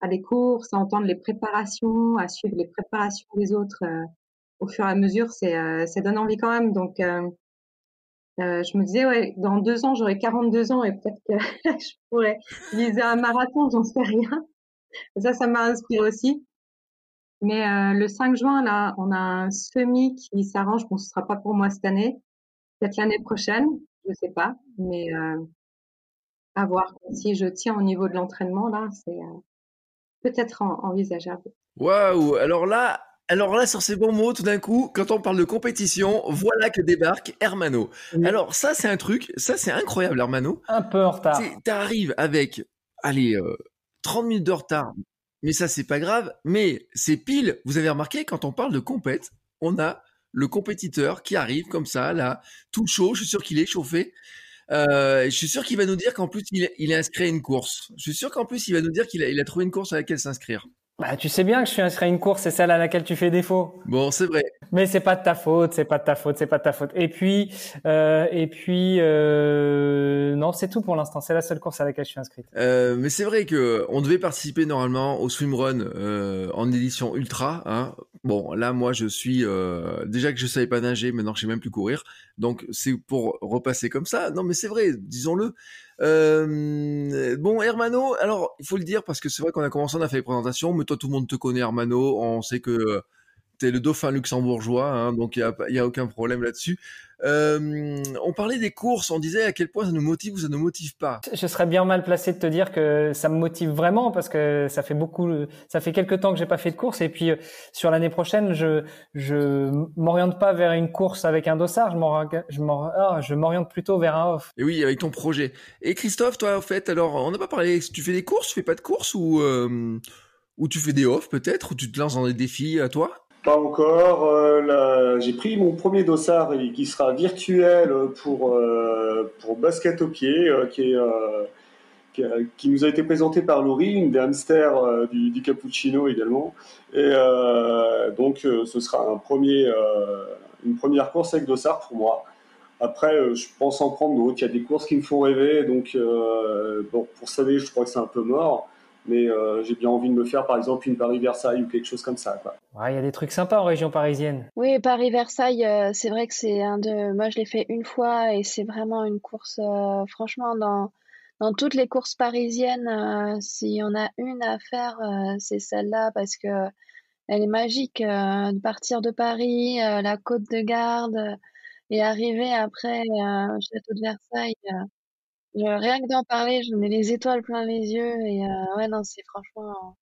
à des courses, à entendre les préparations, à suivre les préparations des autres euh, au fur et à mesure, c'est euh, ça donne envie quand même. Donc euh, je me disais ouais, dans deux ans j'aurai 42 ans et peut-être que <laughs> je pourrais viser un marathon, j'en sais rien. ça, ça m'a inspiré aussi. Mais le 5 juin là, on a un semi qui s'arrange. Bon, ce sera pas pour moi cette année, peut-être l'année prochaine, je sais pas, mais à voir si je tiens au niveau de l'entraînement là, c'est peut-être envisageable. Waouh Alors là, alors là, sur ces bons mots, tout d'un coup, quand on parle de compétition, voilà que débarque Hermano. Alors ça, c'est un truc, ça c'est incroyable, Hermano. Un peu en retard. T'arrives avec, allez, 30 euh, minutes de retard, mais ça c'est pas grave. Mais c'est pile, vous avez remarqué, quand on parle de compète, on a le compétiteur qui arrive comme ça, là, tout chaud, je suis sûr qu'il est chauffé. Euh, je suis sûr qu'il va nous dire qu'en plus il, est inscrit à une course. Je suis sûr qu'en plus il va nous dire qu'il a, il a trouvé une course à laquelle s'inscrire. Bah, tu sais bien que je suis inscrit à une course, c'est celle à laquelle tu fais défaut. Bon, c'est vrai. Mais c'est pas de ta faute, c'est pas de ta faute, c'est pas de ta faute. Et puis, euh, et puis, euh, non, c'est tout pour l'instant. C'est la seule course à laquelle je suis inscrite. Euh, mais c'est vrai que on devait participer normalement au swimrun euh, en édition ultra. Hein. Bon, là, moi, je suis euh, déjà que je savais pas nager, maintenant je sais même plus courir. Donc, c'est pour repasser comme ça. Non, mais c'est vrai, disons-le. Euh, bon, Hermano, alors il faut le dire parce que c'est vrai qu'on a commencé, on a fait les présentations, mais toi tout le monde te connaît, Hermano, on sait que t'es le dauphin luxembourgeois, hein, donc il y a, aucun problème là-dessus. Euh, on parlait des courses, on disait à quel point ça nous motive ou ça ne nous motive pas. Je serais bien mal placé de te dire que ça me motive vraiment parce que ça fait beaucoup, ça fait quelques temps que j'ai pas fait de course et puis euh, sur l'année prochaine, je je m'oriente pas vers une course avec un dossard, je ah, m'oriente plutôt vers un off. Et oui, avec ton projet. Et Christophe, toi, en fait, alors on n'a pas parlé. Tu fais des courses, tu fais pas de courses ou euh, ou tu fais des off peut-être ou tu te lances dans des défis à toi? Pas encore. Euh, j'ai pris mon premier dossard qui sera virtuel pour, euh, pour basket au pied, euh, qui, est, qui, nous a été présenté par Laurie, une des hamsters du, Cappuccino également. Et donc, ce sera un premier, une première course avec dossard pour moi. Après, je pense en prendre d'autres. Il y a des courses qui me font rêver. Donc, bon, pour savez, je crois que c'est un peu mort mais euh, j'ai bien envie de me faire par exemple une Paris-Versailles ou quelque chose comme ça. Il y a des trucs sympas en région parisienne. Oui, Paris-Versailles, euh, c'est vrai que c'est un de. Moi, je l'ai fait une fois et c'est vraiment une course, euh, franchement, dans, dans toutes les courses parisiennes, s'il y en a une à faire, c'est celle-là parce que elle est magique. de partir de Paris, la côte de garde et arriver après au château de Versailles rien que d'en parler, j'en ai les étoiles plein les yeux et euh, ouais non c'est franchement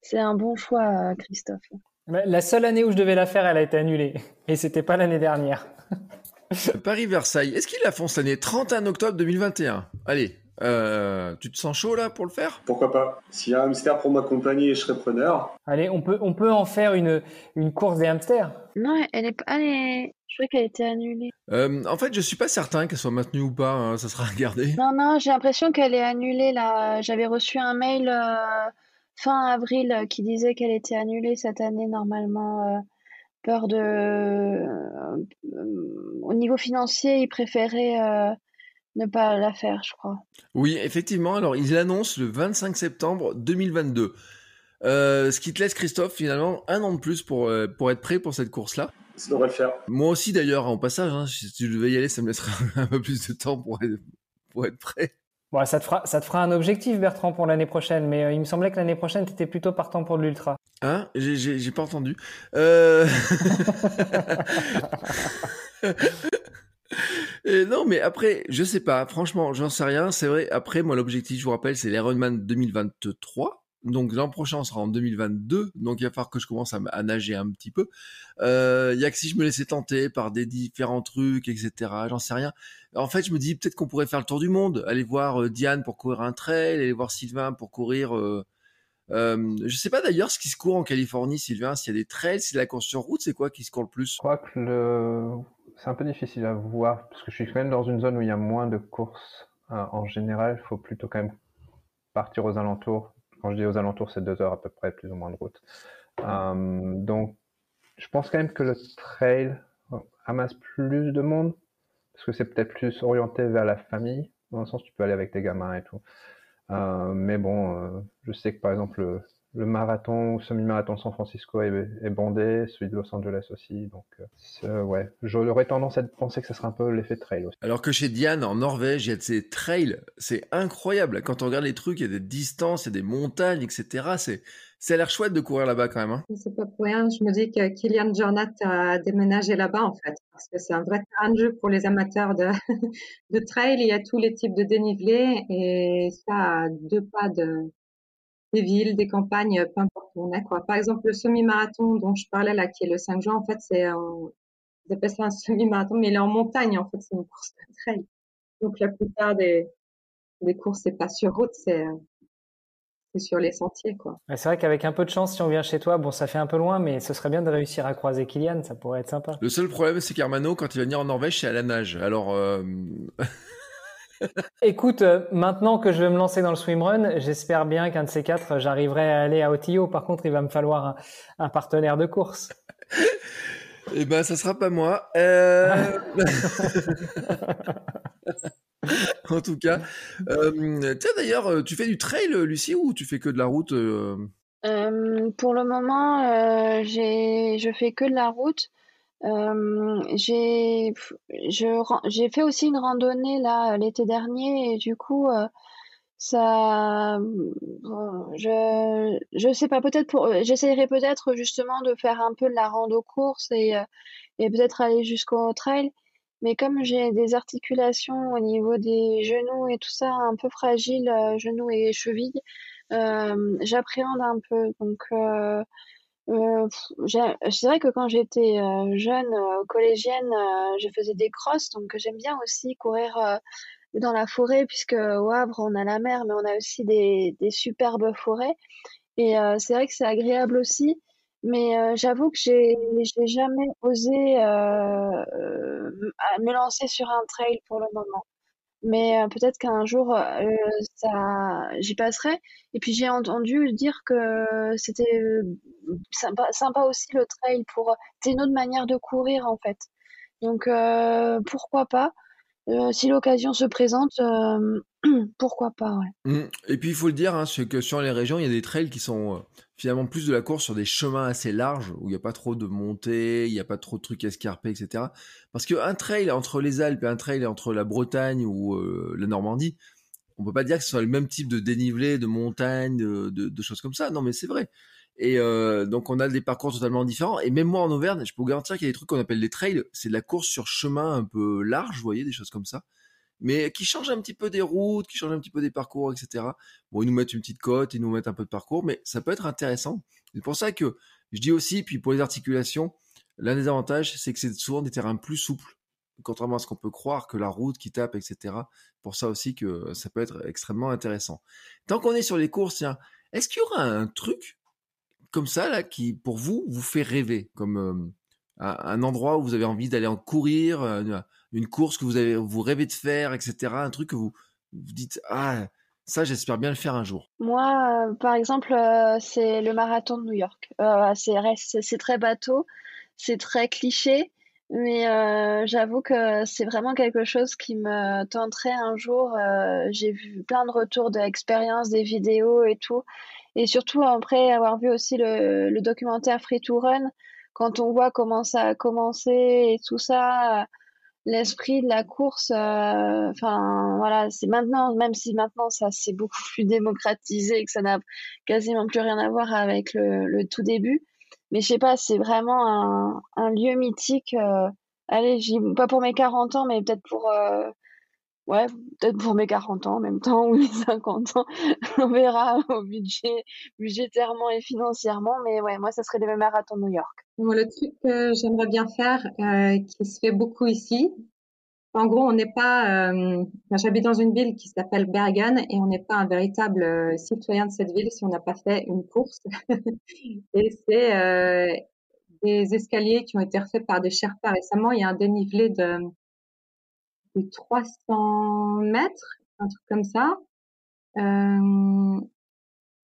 c'est un bon choix euh, Christophe. La seule année où je devais la faire, elle a été annulée et c'était pas l'année dernière. <laughs> Paris-Versailles, est-ce qu'il la font cette année? 31 octobre 2021 Allez, Euh, tu te sens chaud là pour le faire? Pourquoi pas S'il y a un hamster pour m'accompagner, je serai preneur. Allez, on peut, on peut en faire une, une course des hamsters. Non, elle est pas. Elle est... Je crois qu'elle a été annulée. Euh, En fait, je suis pas certain qu'elle soit maintenue ou pas. hein, ça sera regardé. Non, non, j'ai l'impression qu'elle est annulée là. J'avais reçu un mail euh, fin avril euh, qui disait qu'elle était annulée cette année normalement. euh, peur de. euh, euh, au niveau financier, ils préféraient euh, ne pas la faire, je crois. Oui, effectivement. Alors, ils l'annoncent le 25 septembre 2022. Euh, ce qui te laisse, Christophe, finalement, un an de plus pour, euh, pour être prêt pour cette course-là. Ça devrait le faire. Moi aussi, d'ailleurs, en passage, hein, si tu devais y aller, ça me laisserait <laughs> un peu plus de temps pour être, pour être prêt. Bon, ça te fera, ça te fera un objectif, Bertrand, pour l'année prochaine. Mais euh, il me semblait que l'année prochaine, tu étais plutôt partant pour de l'ultra. Hein? J'ai- pas entendu. Euh... <laughs> Et non, mais après, je sais pas. Franchement, j'en sais rien. C'est vrai. Après, moi, l'objectif, je vous rappelle, c'est l'Ironman 2023. Donc l'an prochain, on sera en 2022. Donc il va falloir que je commence à, nager un petit peu. Euh, Il y a que si je me laissais tenter par des différents trucs, etc. J'en sais rien. En fait, je me dis peut-être qu'on pourrait faire le tour du monde, aller voir euh, Diane pour courir un trail, aller voir Sylvain pour courir. Euh, euh, je sais pas d'ailleurs ce qui se court en Californie, Sylvain. S'il y a des trails, c'est de la course sur route, c'est quoi qui se court le plus? Je crois que c'est un peu difficile à voir parce que je suis quand même dans une zone où il y a moins de courses euh, en général. Il faut plutôt quand même partir aux alentours. Quand je dis aux alentours, c'est deux heures à peu près, plus ou moins de route. Euh, donc, je pense quand même que le trail amasse plus de monde parce que c'est peut-être plus orienté vers la famille. Dans le sens, tu peux aller avec tes gamins et tout. Euh, mais bon, euh, je sais que par exemple, le, marathon ou semi-marathon de San Francisco est, est bondé, celui de Los Angeles aussi. Donc, euh, c'est- ouais, j'aurais tendance à penser que ce serait un peu l'effet trail aussi. Alors que chez Diane, en Norvège, il y a de ces trails, c'est incroyable. Quand on regarde les trucs, il y a des distances, il y a des montagnes, etc. C'est, ça a l'air chouette de courir là-bas quand même. Hein. C'est pas pour rien. Je me dis que Kylian Jornet a déménagé là-bas, en fait, parce que c'est un vrai terrain de jeu pour les amateurs de, <laughs> de trail. Il y a tous les types de dénivelé et ça à deux pas de, des villes, des campagnes, peu importe où on est, quoi. Par exemple, le semi-marathon dont je parlais là, qui est le 5 juin, en fait, c'est en, ils appellent ça un semi-marathon, mais il est en montagne, en fait, c'est une course de trail. Donc, la plupart des, des courses, c'est pas sur route, c'est, c'est sur les sentiers, quoi. C'est vrai qu'avec un peu de chance, si on vient chez toi, bon, ça fait un peu loin, mais ce serait bien de réussir à croiser Kylian, ça pourrait être sympa. Le seul problème, c'est qu'Armano, quand il va venir en Norvège, c'est à la nage. Alors, euh, <laughs> Écoute, euh, maintenant que je vais me lancer dans le swimrun, j'espère bien qu'un de ces quatre, j'arriverai à aller à Otillo. Par contre, il va me falloir un, un partenaire de course. <laughs> eh ben, ça sera pas moi. Euh... <laughs> en tout cas, euh, tiens d'ailleurs, euh, tu fais du trail, Lucie, ou tu fais que de la route euh? Euh, pour le moment, euh, j'ai, je fais que de la route. Euh, j'ai, fait aussi une randonnée là l'été dernier et du coup, euh, ça, je, je sais pas, peut-être pour, j'essayerai peut-être justement de faire un peu de la rando course et, euh, et peut-être aller jusqu'au trail. Mais comme j'ai des articulations au niveau des genoux et tout ça un peu fragiles, euh, genoux et chevilles, euh, j'appréhende un peu. Donc, euh, c'est vrai que quand j'étais euh, jeune, euh, collégienne, euh, je faisais des crosses, donc j'aime bien aussi courir dans la forêt, puisque au Havre, on a la mer, mais on a aussi des, des superbes forêts. Et euh, c'est vrai que c'est agréable aussi. Mais euh, j'avoue que j'ai jamais osé me lancer sur un trail pour le moment. Mais euh, peut-être qu'un jour, euh, ça, j'y passerai. Et puis j'ai entendu dire que c'était euh, sympa, aussi le trail pour. C'est une autre manière de courir en fait. Donc pourquoi pas? Si l'occasion se présente, <clears throat> pourquoi pas, ouais. Mm. Et puis il faut le dire, hein, c'est que sur les régions, il y a des trails qui sont euh, finalement plus de la course sur des chemins assez larges, où il n'y a pas trop de montées, il n'y a pas trop de trucs escarpés, etc. Parce qu'un trail entre les Alpes et un trail entre la Bretagne ou euh, la Normandie, on peut pas dire que ce soit le même type de dénivelé, de montagne, de choses comme ça. Non, mais c'est vrai. Et euh, donc on a des parcours totalement différents. Et même moi en Auvergne, je peux vous garantir qu'il y a des trucs qu'on appelle des trails. C'est de la course sur chemin un peu large, vous voyez, des choses comme ça mais qui changent un petit peu des routes, qui changent un petit peu des parcours, etc. Bon, ils nous mettent une petite cote, ils nous mettent un peu de parcours, mais ça peut être intéressant. C'est pour ça que je dis aussi, puis pour les articulations, l'un des avantages, c'est que c'est souvent des terrains plus souples. contrairement à ce qu'on peut croire, que la route qui tape, etc. Pour ça aussi que ça peut être extrêmement intéressant. Tant qu'on est sur les courses, tiens, est-ce qu'il y aura un truc comme ça là qui, pour vous, vous fait rêver, comme euh, un endroit où vous avez envie d'aller en courir, euh, une course que vous avez, vous rêvez de faire, etc. Un truc que vous vous dites ah ça j'espère bien le faire un jour. Moi, euh, par exemple, c'est le marathon de New York. c'est très bateau, c'est très cliché, mais euh, j'avoue que c'est vraiment quelque chose qui me tenterait un jour. Euh, j'ai vu plein de retours d'expériences, des vidéos et tout. Et surtout après avoir vu aussi le, le documentaire Free to Run, quand on voit comment ça a commencé et tout ça, l'esprit de la course, euh, enfin voilà, c'est maintenant, même si maintenant ça c'est beaucoup plus démocratisé et que ça n'a quasiment plus rien à voir avec le, le tout début mais je sais pas, c'est vraiment un, un lieu mythique. Euh, allez, pas pour mes 40 ans, mais peut-être pour, euh, ouais, peut-être pour mes 40 ans en même temps <laughs> ou mes 50 ans. <laughs> On verra au budget, budgétairement et financièrement. Mais ouais, moi, ça serait le marathon de New York. Moi, le truc que j'aimerais bien faire, euh, qui se fait beaucoup ici, en gros, on n'est pas. Euh, J'habite dans une ville qui s'appelle Bergen et on n'est pas un véritable euh, citoyen de cette ville si on n'a pas fait une course. <laughs> et c'est euh, des escaliers qui ont été refaits par des Sherpas récemment. Il y a un dénivelé de, de 300 mètres, un truc comme ça. Euh,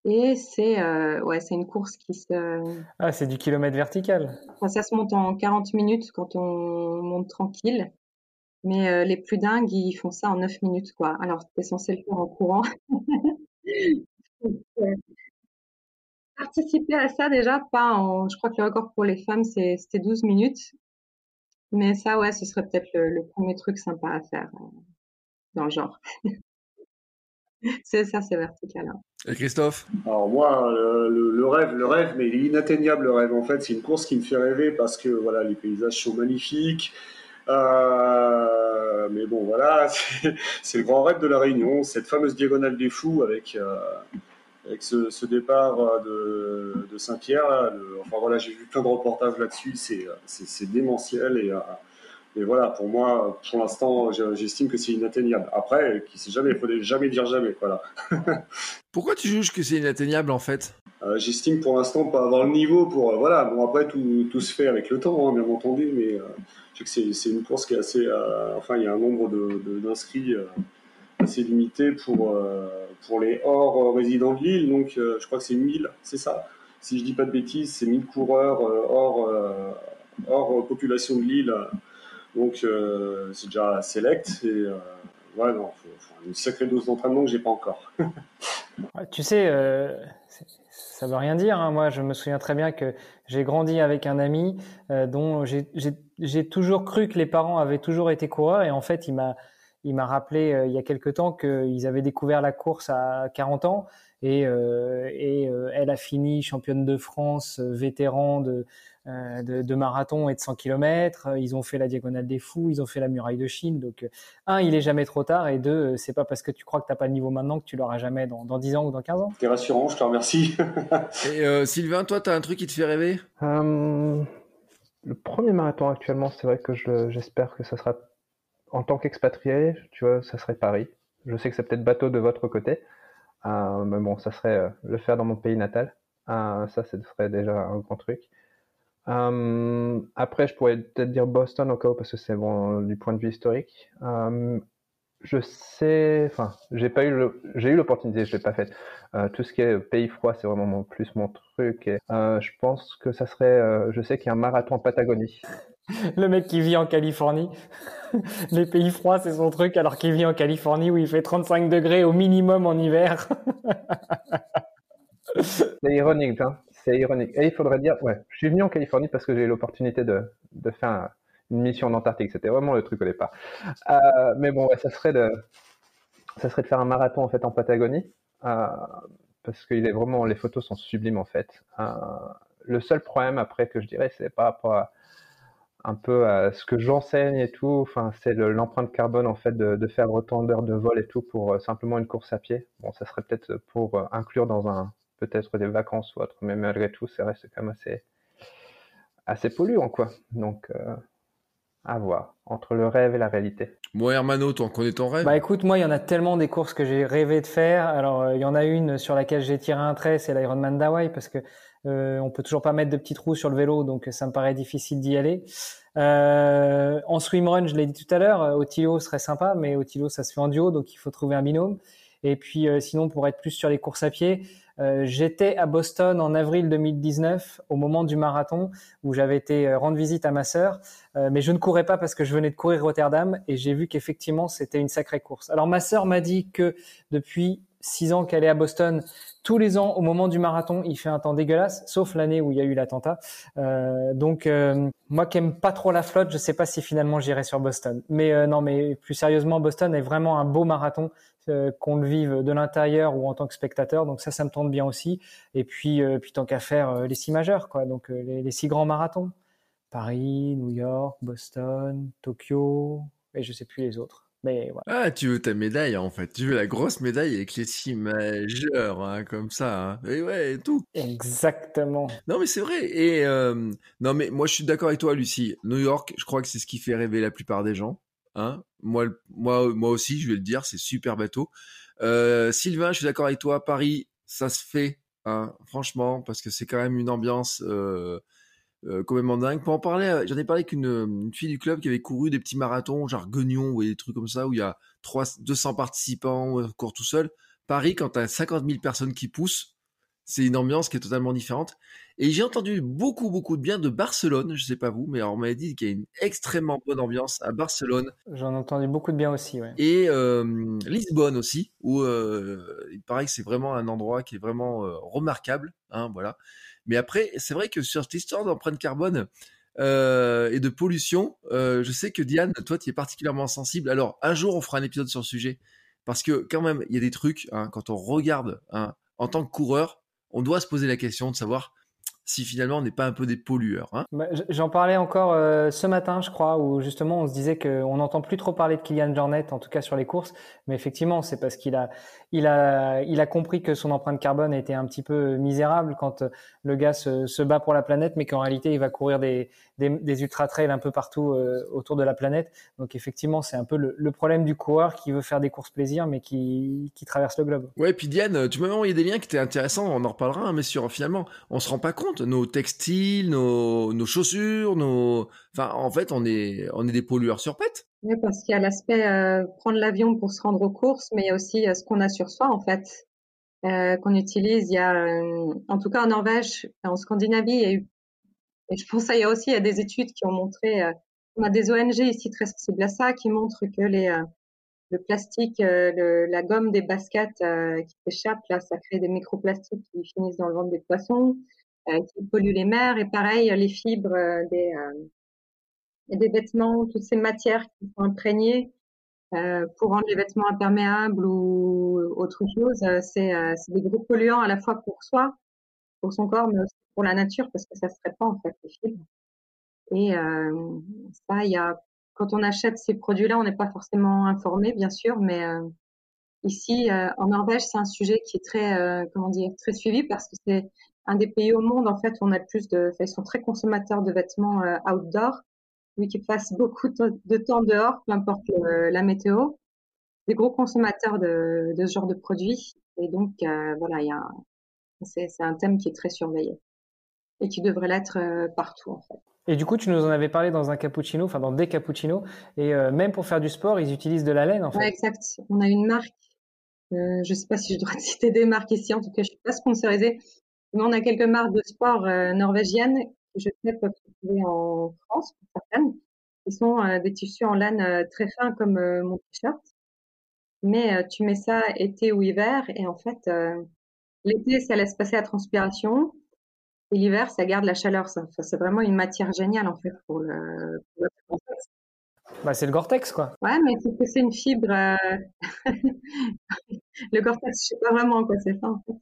et c'est euh, ouais, c'est une course qui se. Ah, c'est du kilomètre vertical. ça se monte en 40 minutes quand on monte tranquille. Mais euh, les plus dingues, ils font ça en 9 minutes, quoi. Alors, t'es censé le faire en courant. <laughs> participer à ça déjà, pas en... Je crois que le record pour les femmes, c'était 12 minutes. Mais ça, ouais, ce serait peut-être le, premier truc sympa à faire euh, dans le genre. <laughs> c'est ça, c'est vertical. Hein. Et Christophe? Alors moi, euh, le, le, rêve, le rêve, mais il est inatteignable le rêve. En fait, c'est une course qui me fait rêver parce que voilà, les paysages sont magnifiques. Euh, mais bon, voilà, <laughs> c'est le grand rêve de la Réunion, cette fameuse diagonale des fous avec, euh, avec ce, ce, départ euh, de, de Saint-Pierre. Enfin voilà, j'ai vu plein de reportages là-dessus, c'est démentiel et, et voilà, pour moi, pour l'instant, j'estime que c'est inatteignable. Après, qui sait jamais, il faut jamais dire jamais. Voilà. <laughs> Pourquoi tu juges que c'est inatteignable en fait? Euh, J'estime pour l'instant pas avoir le niveau pour. Euh, voilà, bon, après, tout, tout, se fait avec le temps, hein, bien entendu, mais euh, je sais que c'est une course qui est assez. Euh, enfin, il y a un nombre d'inscrits de, assez limité pour, pour les hors résidents de l'île, donc je crois que c'est 1000, c'est ça. Si je dis pas de bêtises, c'est 1000 coureurs hors, hors population de l'île donc euh, c'est déjà select et euh, ouais, non, faut, faut une sacrée dose d'entraînement que j'ai pas encore. <laughs> tu sais, euh, ça veut rien dire. Hein. Moi, je me souviens très bien que j'ai grandi avec un ami euh, dont j'ai toujours cru que les parents avaient toujours été coureurs et en fait, il m'a il m'a rappelé euh, il y a quelque temps qu'ils avaient découvert la course à 40 ans et, euh, et elle a fini championne de France, vétéran de, euh, de, marathon et de 100 km. Ils ont fait la diagonale des fous, ils ont fait la muraille de Chine. Donc, euh, un, il est jamais trop tard, et deux, euh, c'est pas parce que tu crois que t'as pas le niveau maintenant que tu l'auras jamais dans, dans 10 ans ou dans 15 ans. T'es rassurant, je te remercie. <laughs> et Sylvain, toi, t'as un truc qui te fait rêver? Le premier marathon actuellement, c'est vrai que j'espère que ça sera en tant qu'expatrié, tu vois, ça serait Paris. Je sais que c'est peut-être bateau de votre côté, mais bon, ça serait le faire dans mon pays natal. ça, ce serait déjà un grand truc. Euh, après, je pourrais peut-être dire Boston encore parce que c'est bon du point de vue historique. Euh, je sais, enfin, j'ai pas eu j'ai eu l'opportunité, je l'ai pas fait. Euh, tout ce qui est pays froid, c'est vraiment mon, plus mon truc. Euh, je pense que ça serait, euh, je sais qu'il y a un marathon en Patagonie. <laughs> Le mec qui vit en Californie, <laughs> les pays froids, c'est son truc, alors qu'il vit en Californie où il fait 35 degrés au minimum en hiver. <laughs> c'est ironique, hein c'est ironique. Et il faudrait dire, ouais, je suis venu en Californie parce que j'ai eu l'opportunité de, faire une mission en Antarctique. C'était vraiment le truc au départ. Euh, mais bon, ouais, ça serait de, ça serait de faire un marathon en fait en Patagonie, euh, parce qu'il est vraiment, les photos sont sublimes en fait. Euh, le seul problème après que je dirais, c'est par rapport à un peu à ce que j'enseigne et tout. Enfin, c'est l'empreinte carbone en fait de, faire autant d'heures de vol et tout pour simplement une course à pied. Bon, ça serait peut-être pour inclure dans un peut-être des vacances ou autre, mais malgré tout, ça reste quand même assez, assez polluant, quoi. Donc, euh, À voir. Entre le rêve et la réalité. Bon, Hermano, toi, on connaît ton rêve? Bah écoute, moi, il y en a tellement des courses que j'ai rêvé de faire. Alors, euh, il y en a une sur laquelle j'ai tiré un trait, c'est l'Ironman d'Hawaï, parce que euh, on peut toujours pas mettre de petits trous sur le vélo, donc ça me paraît difficile d'y aller. Euh, en swimrun, je l'ai dit tout à l'heure, Otilo serait sympa, mais Otilo, ça se fait en duo, donc il faut trouver un binôme. Et puis, euh, sinon, pour être plus sur les courses à pied, euh, j'étais à Boston en avril 2019 au moment du marathon où j'avais été euh, rendre visite à ma sœur, mais je ne courais pas parce que je venais de courir Rotterdam et j'ai vu qu'effectivement c'était une sacrée course. Alors ma sœur m'a dit que depuis six ans qu'elle est à Boston, tous les ans au moment du marathon, il fait un temps dégueulasse, sauf l'année où il y a eu l'attentat. Euh, donc euh, moi qui aime pas trop la flotte, je sais pas si finalement j'irai sur Boston. Mais non, mais plus sérieusement, Boston est vraiment un beau marathon qu'on le vive de l'intérieur ou en tant que spectateur. Donc ça, ça me tente bien aussi. Et puis, puis tant qu'à faire les six majeurs, quoi. Donc les, les six grands marathons Paris, New York, Boston, Tokyo, et je sais plus les autres. Mais voilà. Ah, tu veux ta médaille en fait. Tu veux la grosse médaille avec les six majeurs, hein, comme ça. Hein. Et ouais, tout. Exactement. Non, mais c'est vrai. Et euh, non, mais moi je suis d'accord avec toi, Lucie. New York, je crois que c'est ce qui fait rêver la plupart des gens. Hein moi, moi, moi aussi, je vais le dire, c'est super bateau. Euh, Sylvain, je suis d'accord avec toi. Paris, ça se fait, hein, franchement, parce que c'est quand même une ambiance. Euh, euh, complètement dingue. Pour en parler, euh, j'en ai parlé avec une, fille du club qui avait couru des petits marathons, genre Guignon ou des trucs comme ça, où il y a 3, 200 participants, on court tout seul. Paris, quand tu as 50 000 personnes qui poussent, c'est une ambiance qui est totalement différente. Et j'ai entendu beaucoup, beaucoup de bien de Barcelone, je sais pas vous, mais on m'a dit qu'il y a une extrêmement bonne ambiance à Barcelone. J'en ai entendu beaucoup de bien aussi, ouais. Et euh, Lisbonne aussi, où il paraît que c'est vraiment un endroit qui est vraiment remarquable, hein, voilà. Mais après, c'est vrai que sur cette histoire d'empreinte carbone euh, et de pollution, euh, je sais que Diane, toi, tu es particulièrement sensible. Alors, un jour, on fera un épisode sur le sujet. Parce que quand même, il y a des trucs, hein, quand on regarde, hein, en tant que coureur, on doit se poser la question de savoir si finalement on n'est pas un peu des pollueurs. Hein bah, J'en parlais encore euh, ce matin, je crois, où justement on se disait qu'on n'entend plus trop parler de Kylian Jornet, en tout cas sur les courses, mais effectivement c'est parce qu'il a, il a, compris que son empreinte carbone était un petit peu misérable quand euh, le gars se, bat pour la planète, mais qu'en réalité il va courir des, des, des ultra trails un peu partout euh, autour de la planète. Donc effectivement c'est un peu le, problème du coureur qui veut faire des courses plaisir, mais qui, traverse le globe. Ouais, puis Diane, tu m'avais envoyé des liens qui étaient intéressants, on en reparlera, hein, mais finalement on se rend pas compte nos textiles, nos, nos chaussures, nos, en fait, on est, des pollueurs sur pète. Oui, parce qu'il y a l'aspect euh, prendre l'avion pour se rendre aux courses, mais il y a aussi euh, ce qu'on a sur soi, en fait, euh, qu'on utilise. Il y a, en tout cas en Norvège, en Scandinavie, il y a eu, et je pense qu'il y a aussi il y a des études qui ont montré, on a des ONG ici très sensibles à ça, qui montrent que les, le plastique, la gomme des baskets qui s'échappe, là, ça crée des microplastiques qui finissent dans le ventre des poissons. Qui polluent les mers. Et pareil, les fibres des, euh, des vêtements, toutes ces matières qui sont imprégnées pour rendre les vêtements imperméables ou autre chose, c'est des gros polluants à la fois pour soi, pour son corps, mais aussi pour la nature, parce que ça se répand en fait, les fibres. Et euh, ça, il y a, quand on achète ces produits-là, on n'est pas forcément informé, bien sûr, mais euh, ici, euh, en Norvège, c'est un sujet qui est très, comment dire, très suivi parce que c'est un des pays au monde, en fait, où on a le plus de, ils sont très consommateurs de vêtements euh, outdoor, vu qu'ils passent beaucoup de temps dehors, peu importe la météo. Des gros consommateurs de, de ce genre de produits. Et donc, euh, voilà, il y a c'est, un thème qui est très surveillé et qui devrait l'être euh, partout, en fait. Et du coup, tu nous en avais parlé dans un cappuccino, enfin dans des cappuccinos, et euh, même pour faire du sport, ils utilisent de la laine, en fait. Ouais, exact. On a une marque, euh, je sais pas si je dois <laughs> citer des marques ici, en tout cas, je suis pas sponsorisée, on a quelques marques de sport euh, norvégiennes que je sais peuvent se trouver en France, pour certaines, qui sont euh, des tissus en laine euh, très fins comme mon t-shirt. Mais tu mets ça été ou hiver et en fait, l'été, ça laisse passer la transpiration et l'hiver, ça garde la chaleur. Ça. c'est vraiment une matière géniale en fait pour le, pour le bah, c'est le Gore-Tex, quoi. Ouais, mais c'est que c'est une fibre. <laughs> le Gore-Tex, je sais pas vraiment quoi c'est ça en fait.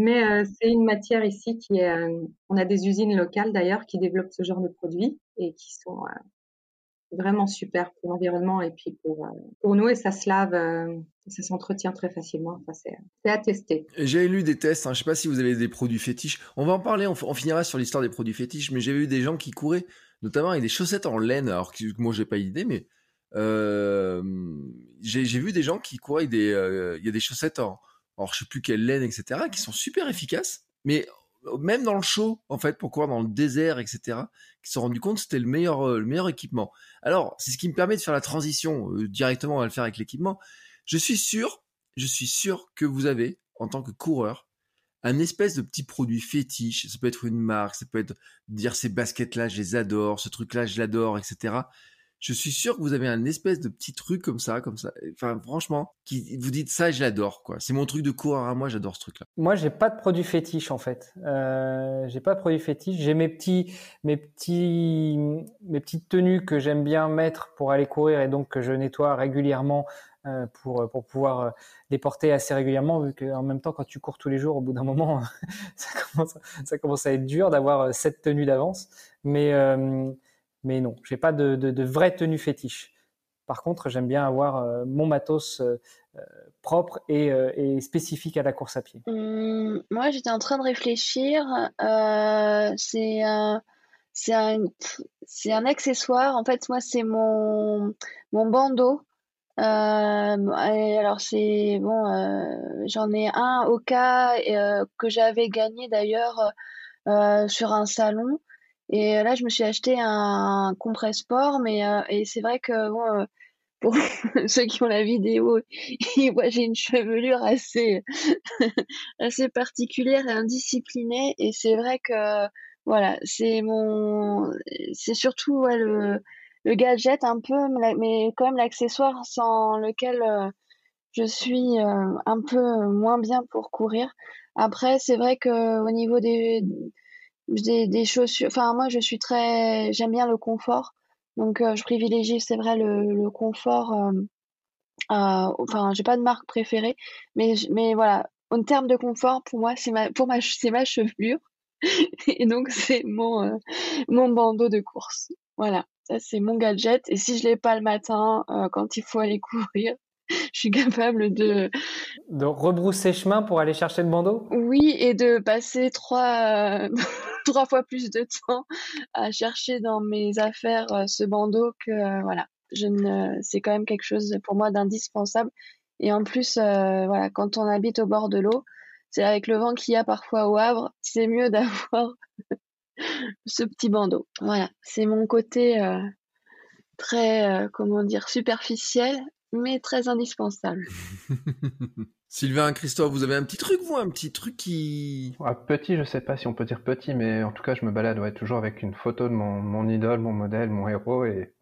Mais euh, c'est une matière ici qui est. Euh, on a des usines locales d'ailleurs qui développent ce genre de produits et qui sont euh, vraiment super pour l'environnement et puis pour, pour nous et ça se lave, ça s'entretient très facilement. C'est à tester. J'ai lu des tests, hein, je sais pas si vous avez des produits fétiches. On va en parler, on, finira sur l'histoire des produits fétiches, mais j'ai vu des gens qui couraient notamment avec des chaussettes en laine. Alors que moi, j'ai pas idée, mais j'ai vu des gens qui courent avec des, il y a des chaussettes en, alors je sais plus quelle laine, etc., qui sont super efficaces, mais même dans le chaud, en fait, pour courir dans le désert, etc., qui se sont rendus compte que c'était le meilleur, euh, le meilleur équipement. Alors, c'est ce qui me permet de faire la transition directement, on va le faire avec l'équipement. Je suis sûr, je suis sûr que vous avez, en tant que coureur, un espèce de petit produit fétiche. Ça peut être une marque, ça peut être dire ces baskets-là, je les adore, ce truc-là, je l'adore, etc je suis sûr que vous avez un espèce de petit truc comme ça, comme ça. Enfin, franchement, vous dites ça, je l'adore, quoi. C'est mon truc de coureur à moi, j'adore ce truc-là. Moi, j'ai pas de produit fétiche en fait. Euh, j'ai pas de produit fétiche. J'ai mes petits, mes petits, mes petites tenues que j'aime bien mettre pour aller courir et donc que je nettoie régulièrement euh, pour pour pouvoir euh, les porter assez régulièrement vu qu'en même temps quand tu cours tous les jours au bout d'un moment <laughs> ça commence à être dur d'avoir euh, cette tenue d'avance mais euh, mais non, j'ai pas de, vraie tenue fétiche. Par contre, j'aime bien avoir euh, mon matos euh, euh, propre et, spécifique à la course à pied. Mmh, moi, j'étais en train de réfléchir. c'est un accessoire. En fait, moi, c'est mon, mon bandeau. alors c'est bon, j'en ai un au cas que j'avais gagné d'ailleurs sur un salon. Et euh, là, je me suis acheté un compresse-sport, mais euh, et c'est vrai que bon, euh, pour <laughs> ceux qui ont la vidéo, <laughs> voient j'ai une chevelure assez <laughs> assez particulière et indisciplinée. Et c'est vrai que voilà, c'est mon, c'est surtout le le gadget un peu, mais quand même l'accessoire sans lequel je suis un peu moins bien pour courir. Après, c'est vrai que au niveau des des, chaussures. Enfin, moi, je suis très, j'aime bien le confort. Donc, euh, je privilégie, c'est vrai, le, le confort. Euh, euh, enfin, j'ai pas de marque préférée, mais, mais voilà. En termes de confort, pour moi, c'est ma, pour ma, c'est ma chevelure. <laughs> Et donc, c'est mon, euh, mon bandeau de course. Voilà. Ça, c'est mon gadget. Et si je l'ai pas le matin, euh, quand il faut aller courir, <laughs> je suis capable de de rebrousser chemin pour aller chercher le bandeau? Oui, et de passer trois <laughs> trois fois plus de temps à chercher dans mes affaires euh, ce bandeau que euh, voilà. Je ne, c'est quand même quelque chose pour moi d'indispensable. Et en plus, euh, voilà, quand on habite au bord de l'eau, c'est avec le vent qu'il y a parfois au Havre, c'est mieux <laughs> d'avoir ce petit bandeau. Voilà, c'est mon côté très, comment dire, superficiel, mais très indispensable. <laughs> Sylvain, Christophe, vous avez un petit truc, vous, un petit truc qui... petit, je sais pas si on peut dire petit, mais en tout cas, je me balade ouais, toujours avec une photo de mon, mon idole, mon modèle, mon héros, et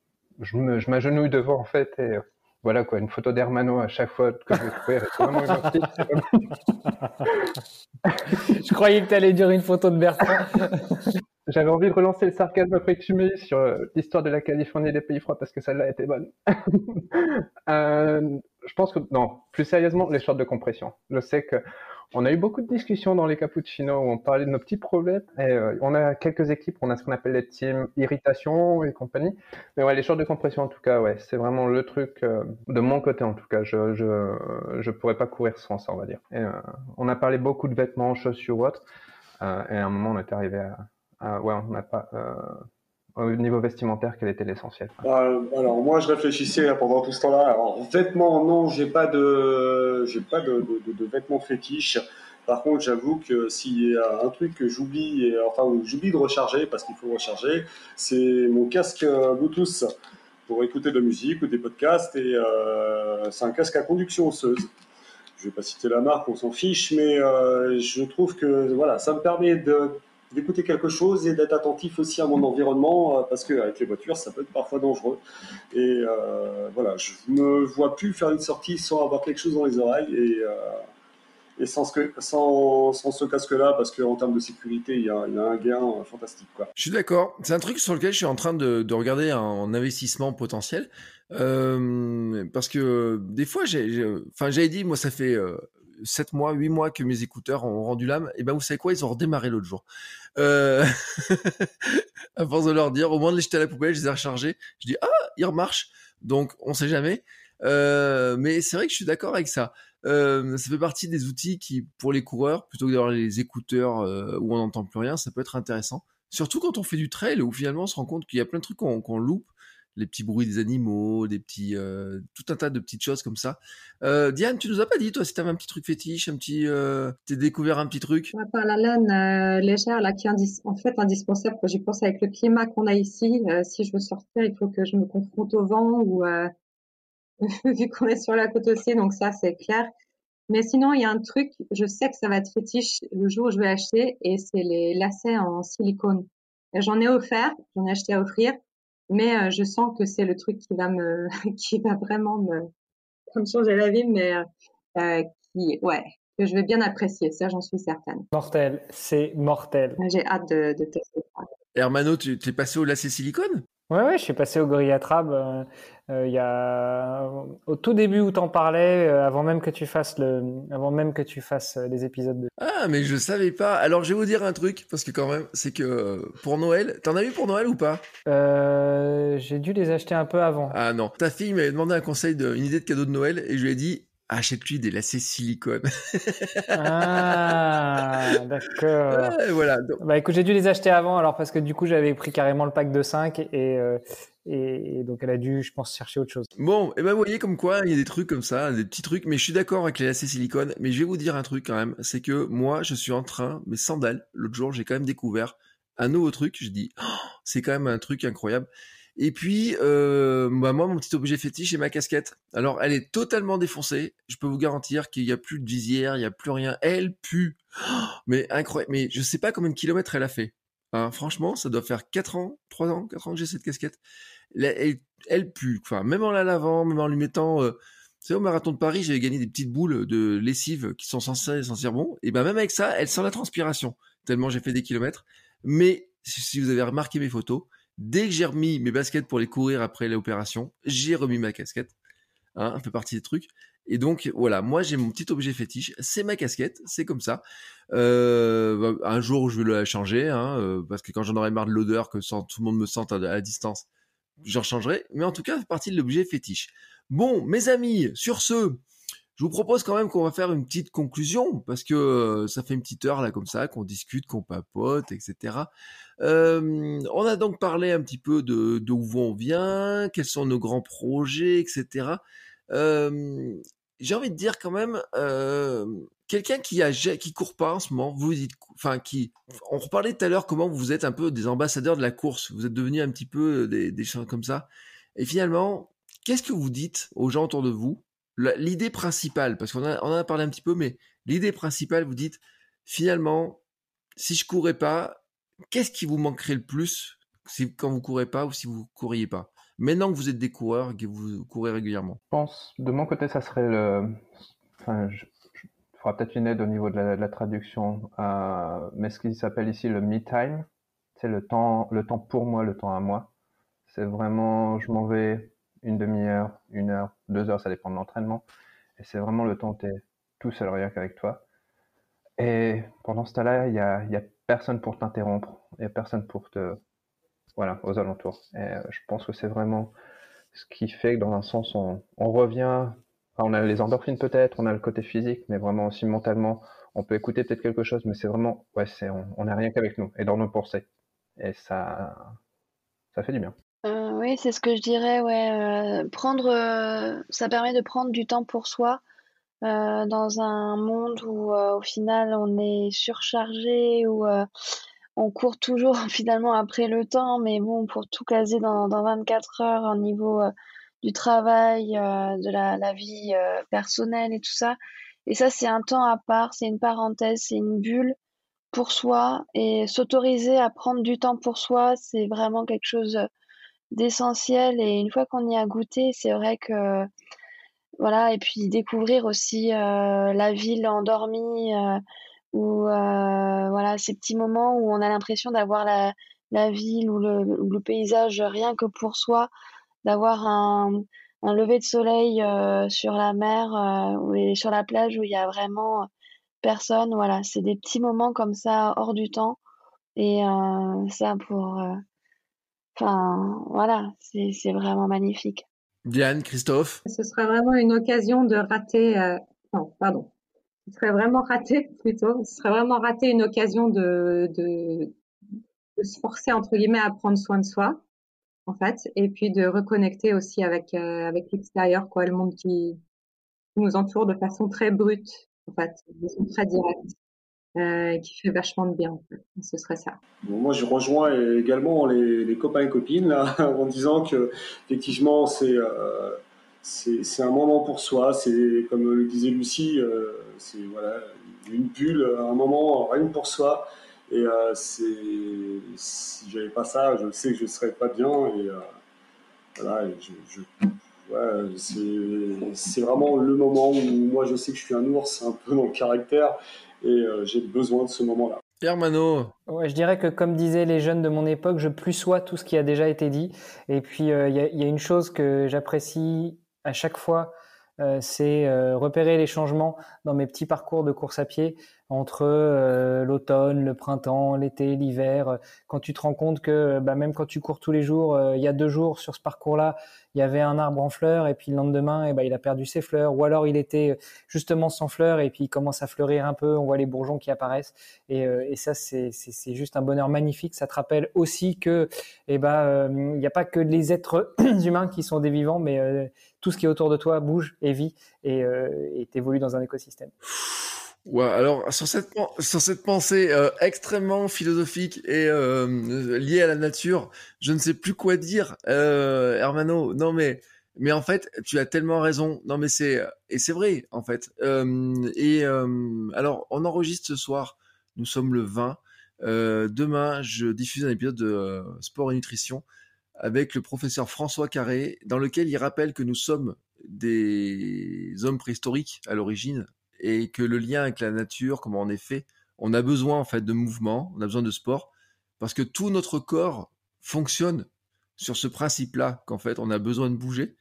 je m'agenouille devant, en fait, et euh, voilà, quoi, une photo d'Hermano à chaque fois que je vais vraiment <laughs> je croyais que tu allais dire une photo de Bertrand. <laughs> J'avais envie de relancer le sarcasme après que tu m'aies sur euh, l'histoire de la Californie et des pays froids parce que celle-là était bonne. <laughs> euh, je pense que non, plus sérieusement, les shorts de compression. Je sais que on a eu beaucoup de discussions dans les cappuccinos où on parlait de nos petits problèmes. Et euh, on a quelques équipes, on a ce qu'on appelle les teams irritation et compagnie. Mais ouais, les shorts de compression en tout cas, ouais, c'est vraiment le truc euh, de mon côté en tout cas. Je je je pourrais pas courir sans ça, on va dire. Et, euh, on a parlé beaucoup de vêtements, chaussures ou autres. et à un moment, on est arrivé à ah, ouais, on n'a pas. Euh, au niveau vestimentaire, quel était l'essentiel? Bah, Alors moi, je réfléchissais pendant tout ce temps-là. Alors vêtements, non, j'ai pas de, j'ai pas de, vêtements fétiches. Par contre, j'avoue que s'il y a un truc que j'oublie, enfin j'oublie de recharger parce qu'il faut recharger, c'est mon casque Bluetooth pour écouter de la musique ou des podcasts. Et euh, c'est un casque à conduction osseuse. Je vais pas citer la marque, on s'en fiche, mais euh, je trouve que voilà, ça me permet de d'écouter quelque chose et d'être attentif aussi à mon environnement euh, parce qu'avec les voitures, ça peut être parfois dangereux. Et euh, voilà, je ne vois plus faire une sortie sans avoir quelque chose dans les oreilles et, euh, et sans, ce, casque-là parce qu'en termes de sécurité, il y a, un gain fantastique. Quoi. Je suis d'accord. C'est un truc sur lequel je suis en train de, de regarder un investissement potentiel. Parce que des fois, j'ai, enfin, j'avais dit, moi, ça fait 7 mois, 8 mois que mes écouteurs ont rendu l'âme, et ben vous savez quoi, ils ont redémarré l'autre jour. Euh... <laughs> à force de leur dire, au moins de les jeter à la poubelle, je les ai rechargés. Je dis ah, ils remarchent. Donc on sait jamais. Euh, mais c'est vrai que je suis d'accord avec ça. Euh, ça fait partie des outils qui, pour les coureurs, plutôt que d'avoir les écouteurs euh, où on n'entend plus rien, ça peut être intéressant. Surtout quand on fait du trail, où finalement on se rend compte qu'il y a plein de trucs qu'on loupe, les petits bruits des animaux, des petits, euh, tout un tas de petites choses comme ça. Euh, Diane, tu nous as pas dit toi si t'avais un petit truc fétiche, un petit, euh, t'as découvert un petit truc? Part la laine légère, là, qui est en fait indispensable, j'y pense avec le climat qu'on a ici, si je veux sortir, il faut que je me confronte au vent ou <laughs> vu qu'on est sur la côte aussi, donc ça c'est clair. Mais sinon, il y a un truc, je sais que ça va être fétiche le jour où je vais acheter, et c'est les lacets en silicone. J'en ai offert, j'en ai acheté à offrir, mais euh, je sens que c'est le truc qui va me, <laughs> qui va vraiment me, me changer la vie, mais euh, euh, qui, ouais, que je vais bien apprécier, ça j'en suis certaine. Mortel, c'est mortel. J'ai hâte de, de tester ça. Hermano, tu t'es passé au lacet silicone? Ouais, ouais, je suis passé au Gorilla Trab euh, euh, il y a au tout début où t'en parlais, euh, avant même que tu fasses le, avant même que tu fasses les épisodes de. Ah, mais je savais pas. Alors, je vais vous dire un truc, parce que quand même, c'est que pour Noël, t'en as eu pour Noël ou pas? J'ai dû les acheter un peu avant. Ah non. Ta fille m'avait demandé un conseil, de, une idée de cadeau de Noël, et je lui ai dit, achète-lui des lacets silicone. Ah, <laughs> d'accord. Ouais, voilà. Donc, Bah écoute, j'ai dû les acheter avant, alors parce que du coup j'avais pris carrément le pack de 5 et, euh, et, et donc elle a dû, je pense, chercher autre chose. Bon, et ben vous voyez comme quoi il y a des trucs comme ça, des petits trucs, mais je suis d'accord avec les lacets silicone, mais je vais vous dire un truc quand même, c'est que moi je suis en train, mes sandales, l'autre jour j'ai quand même découvert un nouveau truc, je dis, oh, c'est quand même un truc incroyable. Et puis, euh, bah, moi, mon petit objet fétiche, c'est ma casquette. Alors, elle est totalement défoncée. Je peux vous garantir qu'il n'y a plus de visière, il n'y a plus rien. Elle pue. <gasps> Mais incroyable. Mais je sais pas combien de kilomètres elle a fait. Hein, franchement, ça doit faire 4 ans, 3 ans, 4 ans que j'ai cette casquette. Elle, pue. Enfin, même en la lavant, même en lui mettant... Euh, vous au marathon de Paris, j'avais gagné des petites boules de lessive qui sont censées sentir bon. Et ben même avec ça, elle sent la transpiration. Tellement j'ai fait des kilomètres. Mais si vous avez remarqué mes photos, dès que j'ai remis mes baskets pour les courir après l'opération, j'ai remis ma casquette. Hein, ça fait partie des trucs. Et donc voilà, moi j'ai mon petit objet fétiche, c'est ma casquette, c'est comme ça. Euh, un jour je vais la changer, hein, euh, parce que quand j'en aurai marre de l'odeur, que tout le monde me sente à, distance, je rechangerai. Mais en tout cas, fait partie de l'objet fétiche. Bon, mes amis, sur ce, je vous propose quand même qu'on va faire une petite conclusion, parce que euh, ça fait une petite heure là comme ça, qu'on discute, qu'on papote, etc. Euh, on a donc parlé un petit peu de d'où on vient, quels sont nos grands projets, etc. Euh, j'ai envie de dire quand même, euh, quelqu'un qui a qui court pas en ce moment, vous dites, enfin qui, on reparlait tout à l'heure comment vous êtes un peu des ambassadeurs de la course, vous êtes devenus un petit peu des, des gens comme ça, et finalement, qu'est-ce que vous dites aux gens autour de vous? L'idée principale, parce qu'on on en a parlé un petit peu, mais l'idée principale, vous dites, finalement, si je courais pas, qu'est-ce qui vous manquerait le plus si, quand vous courez pas ou si vous courriez pas? Maintenant que vous êtes des coureurs et que vous courez régulièrement. Je pense, de mon côté, ça serait le. Enfin, je, je... il peut-être une aide au niveau de la, traduction, euh, mais ce qui s'appelle ici le me time, c'est le temps, le temps pour moi, le temps à moi. C'est vraiment, je m'en vais une demi-heure, une heure, deux heures, ça dépend de l'entraînement, et c'est vraiment le temps où tu es tout seul, rien qu'avec toi. Et pendant ce temps-là, il y a personne pour t'interrompre, a personne pour te voilà, aux alentours. Et euh, je pense que c'est vraiment ce qui fait que dans un sens, on, revient, enfin, on a les endorphines peut-être, on a le côté physique, mais vraiment aussi mentalement, on peut écouter peut-être quelque chose, mais c'est vraiment, ouais, c'est, on n'est rien qu'avec nous et dans nos pensées. Et ça, ça fait du bien. Euh, oui, c'est ce que je dirais, ouais. euh, prendre, ça permet de prendre du temps pour soi euh, dans un monde où euh, au final on est surchargé, où euh, on court toujours <laughs> finalement après le temps, mais bon, pour tout caser dans, dans 24 heures au niveau du travail, de la, vie personnelle et tout ça. Et ça, c'est un temps à part, c'est une parenthèse, c'est une bulle pour soi. Et s'autoriser à prendre du temps pour soi, c'est vraiment quelque chose d'essentiel. Et une fois qu'on y a goûté, c'est vrai que voilà. Et puis découvrir aussi euh, la ville endormie. Euh, ou euh, voilà ces petits moments où on a l'impression d'avoir la, la ville ou le, le paysage rien que pour soi, d'avoir un, un lever de soleil euh, sur la mer euh, sur la plage où il y a vraiment personne. Voilà, c'est des petits moments comme ça hors du temps et euh, ça pour, enfin voilà, c'est vraiment magnifique. Diane, Christophe. Ce sera vraiment une occasion de rater, euh, non, pardon, ce serait vraiment raté <laughs> plutôt, ce serait vraiment raté une occasion de, de, se forcer entre guillemets à prendre soin de soi, en fait, et puis de reconnecter aussi avec euh, avec l'extérieur, quoi, le monde qui, nous entoure de façon très brute, en fait, de façon très directe. Euh, qui fait vachement de bien. Ce serait ça. moi, je rejoins également les, copains et copines <laughs> en disant que effectivement, c'est euh, un moment pour soi. C'est comme le disait Lucie, euh, c'est voilà une bulle, un moment rien pour soi. Et euh, si j'avais pas ça, je sais que je serais pas bien. Et voilà, je ouais, c'est vraiment le moment où moi je sais que je suis un ours un peu dans le caractère et euh, j'ai besoin de ce moment-là. Hermano. Ouais, je dirais que comme disaient les jeunes de mon époque, je plus sois tout ce qui a déjà été dit. Et puis euh, il y, a, y, a, une chose que j'apprécie à chaque fois, euh, c'est euh, repérer les changements dans mes petits parcours de course à pied entre euh, l'automne, le printemps, l'été, l'hiver. Quand tu te rends compte que bah, même quand tu cours tous les jours, il y a deux jours sur ce parcours-là, il y avait un arbre en fleurs et puis le lendemain, eh ben, il a perdu ses fleurs. Ou alors il était justement sans fleurs et puis il commence à fleurir un peu. On voit les bourgeons qui apparaissent et, et ça c'est juste un bonheur magnifique. Ça te rappelle aussi que eh ben il n'y a pas que les êtres <clears throat> humains qui sont des vivants, mais tout ce qui est autour de toi bouge et vit et euh, évolue dans un écosystème. Ouais, alors sur cette pensée euh, extrêmement philosophique et euh, liée à la nature, je ne sais plus quoi dire, euh, Hermano. Non mais mais en fait, tu as tellement raison. Non mais c'est et c'est vrai en fait. Et alors on enregistre ce soir. Nous sommes le 20. demain, je diffuse un épisode de Sport et Nutrition avec le professeur François Carré, dans lequel il rappelle que nous sommes des hommes préhistoriques à l'origine et que le lien avec la nature, comment on est fait, on a besoin en fait de mouvement, on a besoin de sport, parce que tout notre corps fonctionne sur ce principe-là, qu'en fait on a besoin de bouger.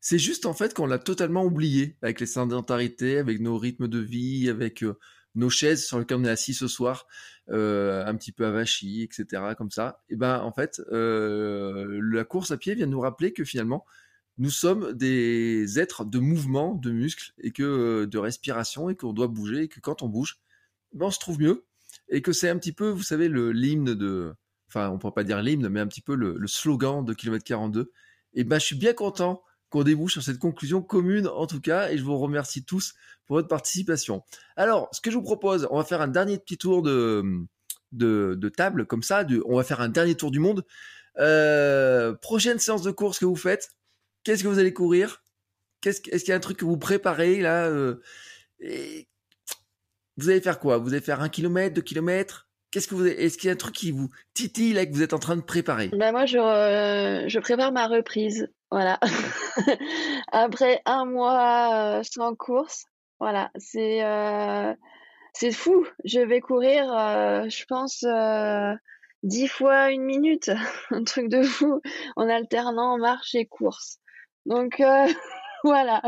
C'est juste en fait qu'on l'a totalement oublié avec les sédentarités, avec nos rythmes de vie, avec euh, nos chaises sur lesquelles on est assis ce soir, euh, un petit peu avachis, etc., comme ça, et ben en fait, euh, la course à pied vient nous rappeler que finalement, nous sommes des êtres de mouvement, de muscles et que euh, de respiration et qu'on doit bouger et que quand on bouge, ben on se trouve mieux et que c'est un petit peu, vous savez, le l'hymne de, enfin, on peut pas dire l'hymne, mais un petit peu le, slogan de kilomètre 42. Et ben, je suis bien content qu'on débouche sur cette conclusion commune en tout cas, et je vous remercie tous pour votre participation. Alors, ce que je vous propose, on va faire un dernier petit tour de, table, comme ça, on va faire un dernier tour du monde. Euh, prochaine séance de course que vous faites, qu'est-ce que vous allez courir? Est-ce qu'il y a un truc que vous préparez là euh, Vous allez faire quoi? Vous allez faire un kilomètre, deux kilomètres? Qu'est-ce que vous Est-ce qu'il y a un truc qui vous titille là que vous êtes en train de préparer? Ben Moi, je, euh, je prépare ma reprise. Voilà. <laughs> Après un mois euh, sans course, voilà, c'est c'est fou. Je vais courir, je pense, dix fois une minute, <laughs> un truc de fou, en alternant marche et course. Donc euh, <laughs> voilà.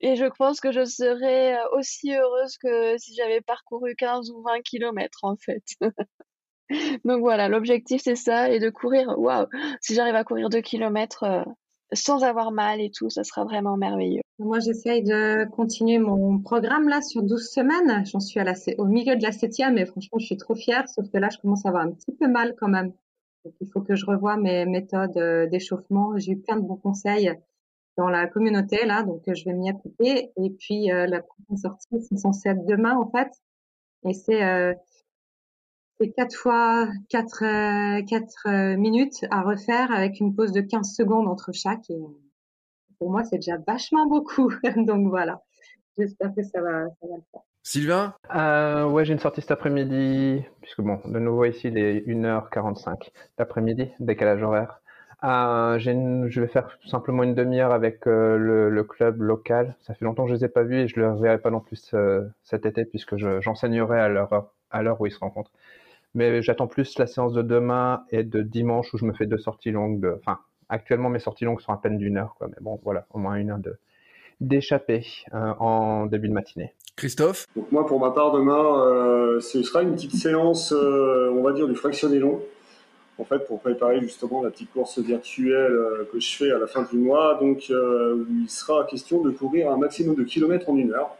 et je pense que je serais aussi heureuse que si j'avais parcouru 15 ou 20 kilomètres en fait. <laughs> Donc voilà, l'objectif c'est ça et de courir. Waouh, si j'arrive à courir 2 kilomètres euh, sans avoir mal et tout, ça sera vraiment merveilleux. Moi, j'essaye de continuer mon programme là sur 12 semaines. J'en suis à la, au milieu de la septième et franchement, je suis trop fière. Sauf que là, je commence à avoir un petit peu mal quand même. Il faut que je revoie mes méthodes euh, d'échauffement. J'ai eu plein de bons conseils dans la communauté là, donc je vais m'y appliquer. Et puis euh, la prochaine sortie, c'est censé être demain en fait. Et c'est euh, quatre fois quatre euh, quatre euh, minutes à refaire avec une pause de 15 secondes entre chaque. Et pour moi, c'est déjà vachement beaucoup. <laughs> Donc voilà, j'espère que ça va, ça va le faire. Sylvain euh, Ouais, j'ai une sortie cet après-midi, puisque bon, de nouveau ici, il est 1h45 l'après-midi, décalage horaire. Euh, une, je vais faire tout simplement une demi-heure avec euh, le, club local. Ça fait longtemps que je les ai pas vus et je ne les reverrai pas non plus cet été puisque j'enseignerai je, à l'heure où ils se rencontrent. Mais j'attends plus la séance de demain et de dimanche où je me fais deux sorties longues. De, enfin, actuellement mes sorties longues sont à peine d'une heure. Mais bon, voilà, au moins une heure de d'échapper euh, en début de matinée. Christophe Donc moi, pour ma part, demain, euh, ce sera une petite séance, euh, on va dire, du fractionné long. En fait, pour préparer justement la petite course virtuelle euh, que je fais à la fin du mois. Donc, il sera question de courir un maximum de kilomètres en une heure.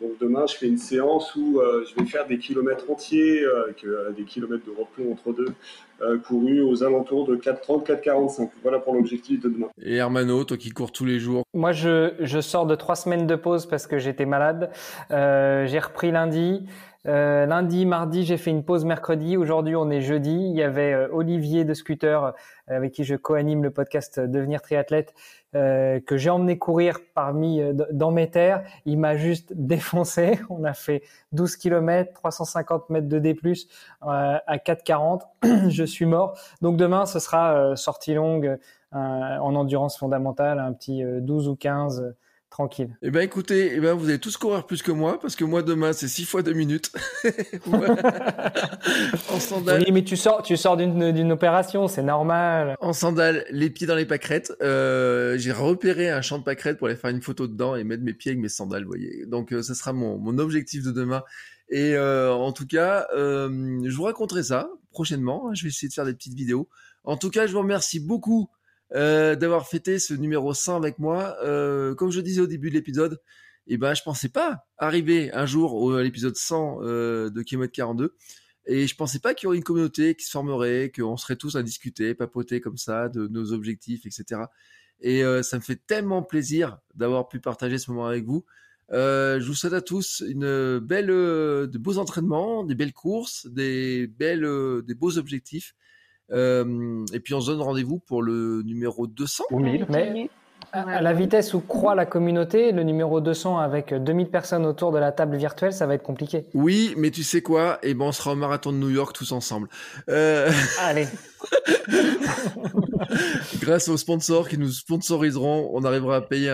Donc demain, je fais une séance où je vais faire des kilomètres entiers, avec des kilomètres de repos entre deux, courus aux alentours de 4,30, 4,45. Voilà pour l'objectif de demain. Et Hermano, toi qui cours tous les jours? Moi, je, je sors de trois semaines de pause parce que j'étais malade. j'ai repris lundi. Euh, lundi, mardi, j'ai fait une pause mercredi. Aujourd'hui, on est jeudi. Il y avait euh, Olivier de Scooter, euh, avec qui je co-anime le podcast Devenir triathlète, que j'ai emmené courir parmi dans mes terres. Il m'a juste <laughs> défoncé. On a fait 12 km, 350 mètres de D+, à 4,40. <clears throat> je suis mort. Donc demain, ce sera sortie longue en endurance fondamentale, un petit 12 ou 15 tranquille. Eh ben écoutez, eh ben vous allez tous courir plus que moi parce que moi demain c'est 6 fois 2 minutes <laughs> <laughs> en sandales. Oui, mais tu sors, tu sors d'une opération, c'est normal. En sandales, les pieds dans les pâquerettes. Euh, j'ai repéré un champ de pâquerettes pour aller faire une photo dedans et mettre mes pieds avec mes sandales, vous voyez. Donc euh, ça sera mon, mon objectif de demain. Et euh, en tout cas, euh, je vous raconterai ça prochainement. Je vais essayer de faire des petites vidéos. En tout cas, je vous remercie beaucoup euh, d'avoir fêté ce numéro 100 avec moi. Euh, comme je disais au début de l'épisode, eh ben, je pensais pas arriver un jour à l'épisode 100 euh, de Kilomètre 42. Et je pensais pas qu'il y aurait une communauté qui se formerait, qu'on serait tous à discuter, papoter comme ça de nos objectifs, etc. Et ça me fait tellement plaisir d'avoir pu partager ce moment avec vous. je vous souhaite à tous une belle, de beaux entraînements, des belles courses, des belles, des beaux objectifs. Euh, et puis on se donne rendez-vous pour le numéro 200. Ou 1000. Mais à la vitesse où croît la communauté, le numéro 200 avec 2000 personnes autour de la table virtuelle, ça va être compliqué. Oui, mais tu sais quoi? Eh ben, on sera au marathon de New York tous ensemble. Euh... Allez. <laughs> Grâce aux sponsors qui nous sponsoriseront, on arrivera à payer,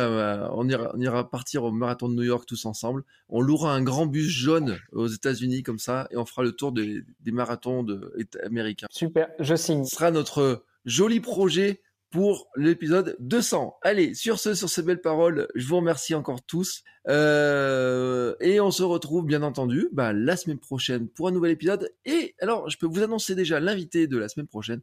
on, ira, on, ira, partir au marathon de New York tous ensemble. On louera un grand bus jaune aux États-Unis comme ça et on fera le tour des, des marathons de, américains. Super, je signe. Ce sera notre joli projet pour l'épisode 200. Allez, sur ce, sur ces belles paroles, je vous remercie encore tous. Euh, et on se retrouve bien entendu bah, la semaine prochaine pour un nouvel épisode. Et alors, je peux vous annoncer déjà l'invité de la semaine prochaine,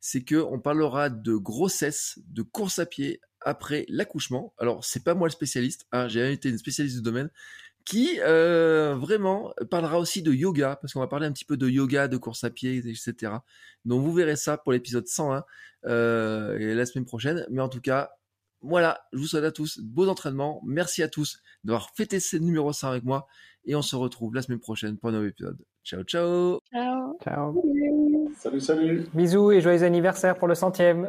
c'est que on parlera de grossesse, de course à pied après l'accouchement. Alors, c'est pas moi le spécialiste, hein, j'ai invité une spécialiste du domaine qui euh, vraiment parlera aussi de yoga, parce qu'on va parler un petit peu de yoga, de course à pied, etc. Donc vous verrez ça pour l'épisode 101 euh, et la semaine prochaine. Mais en tout cas, voilà, je vous souhaite à tous de beaux entraînements. Merci à tous d'avoir fêté ce numéro 100 avec moi. Et on se retrouve la semaine prochaine pour un nouvel épisode. Ciao, ciao Ciao Ciao Salut, salut Bisous et joyeux anniversaire pour le centième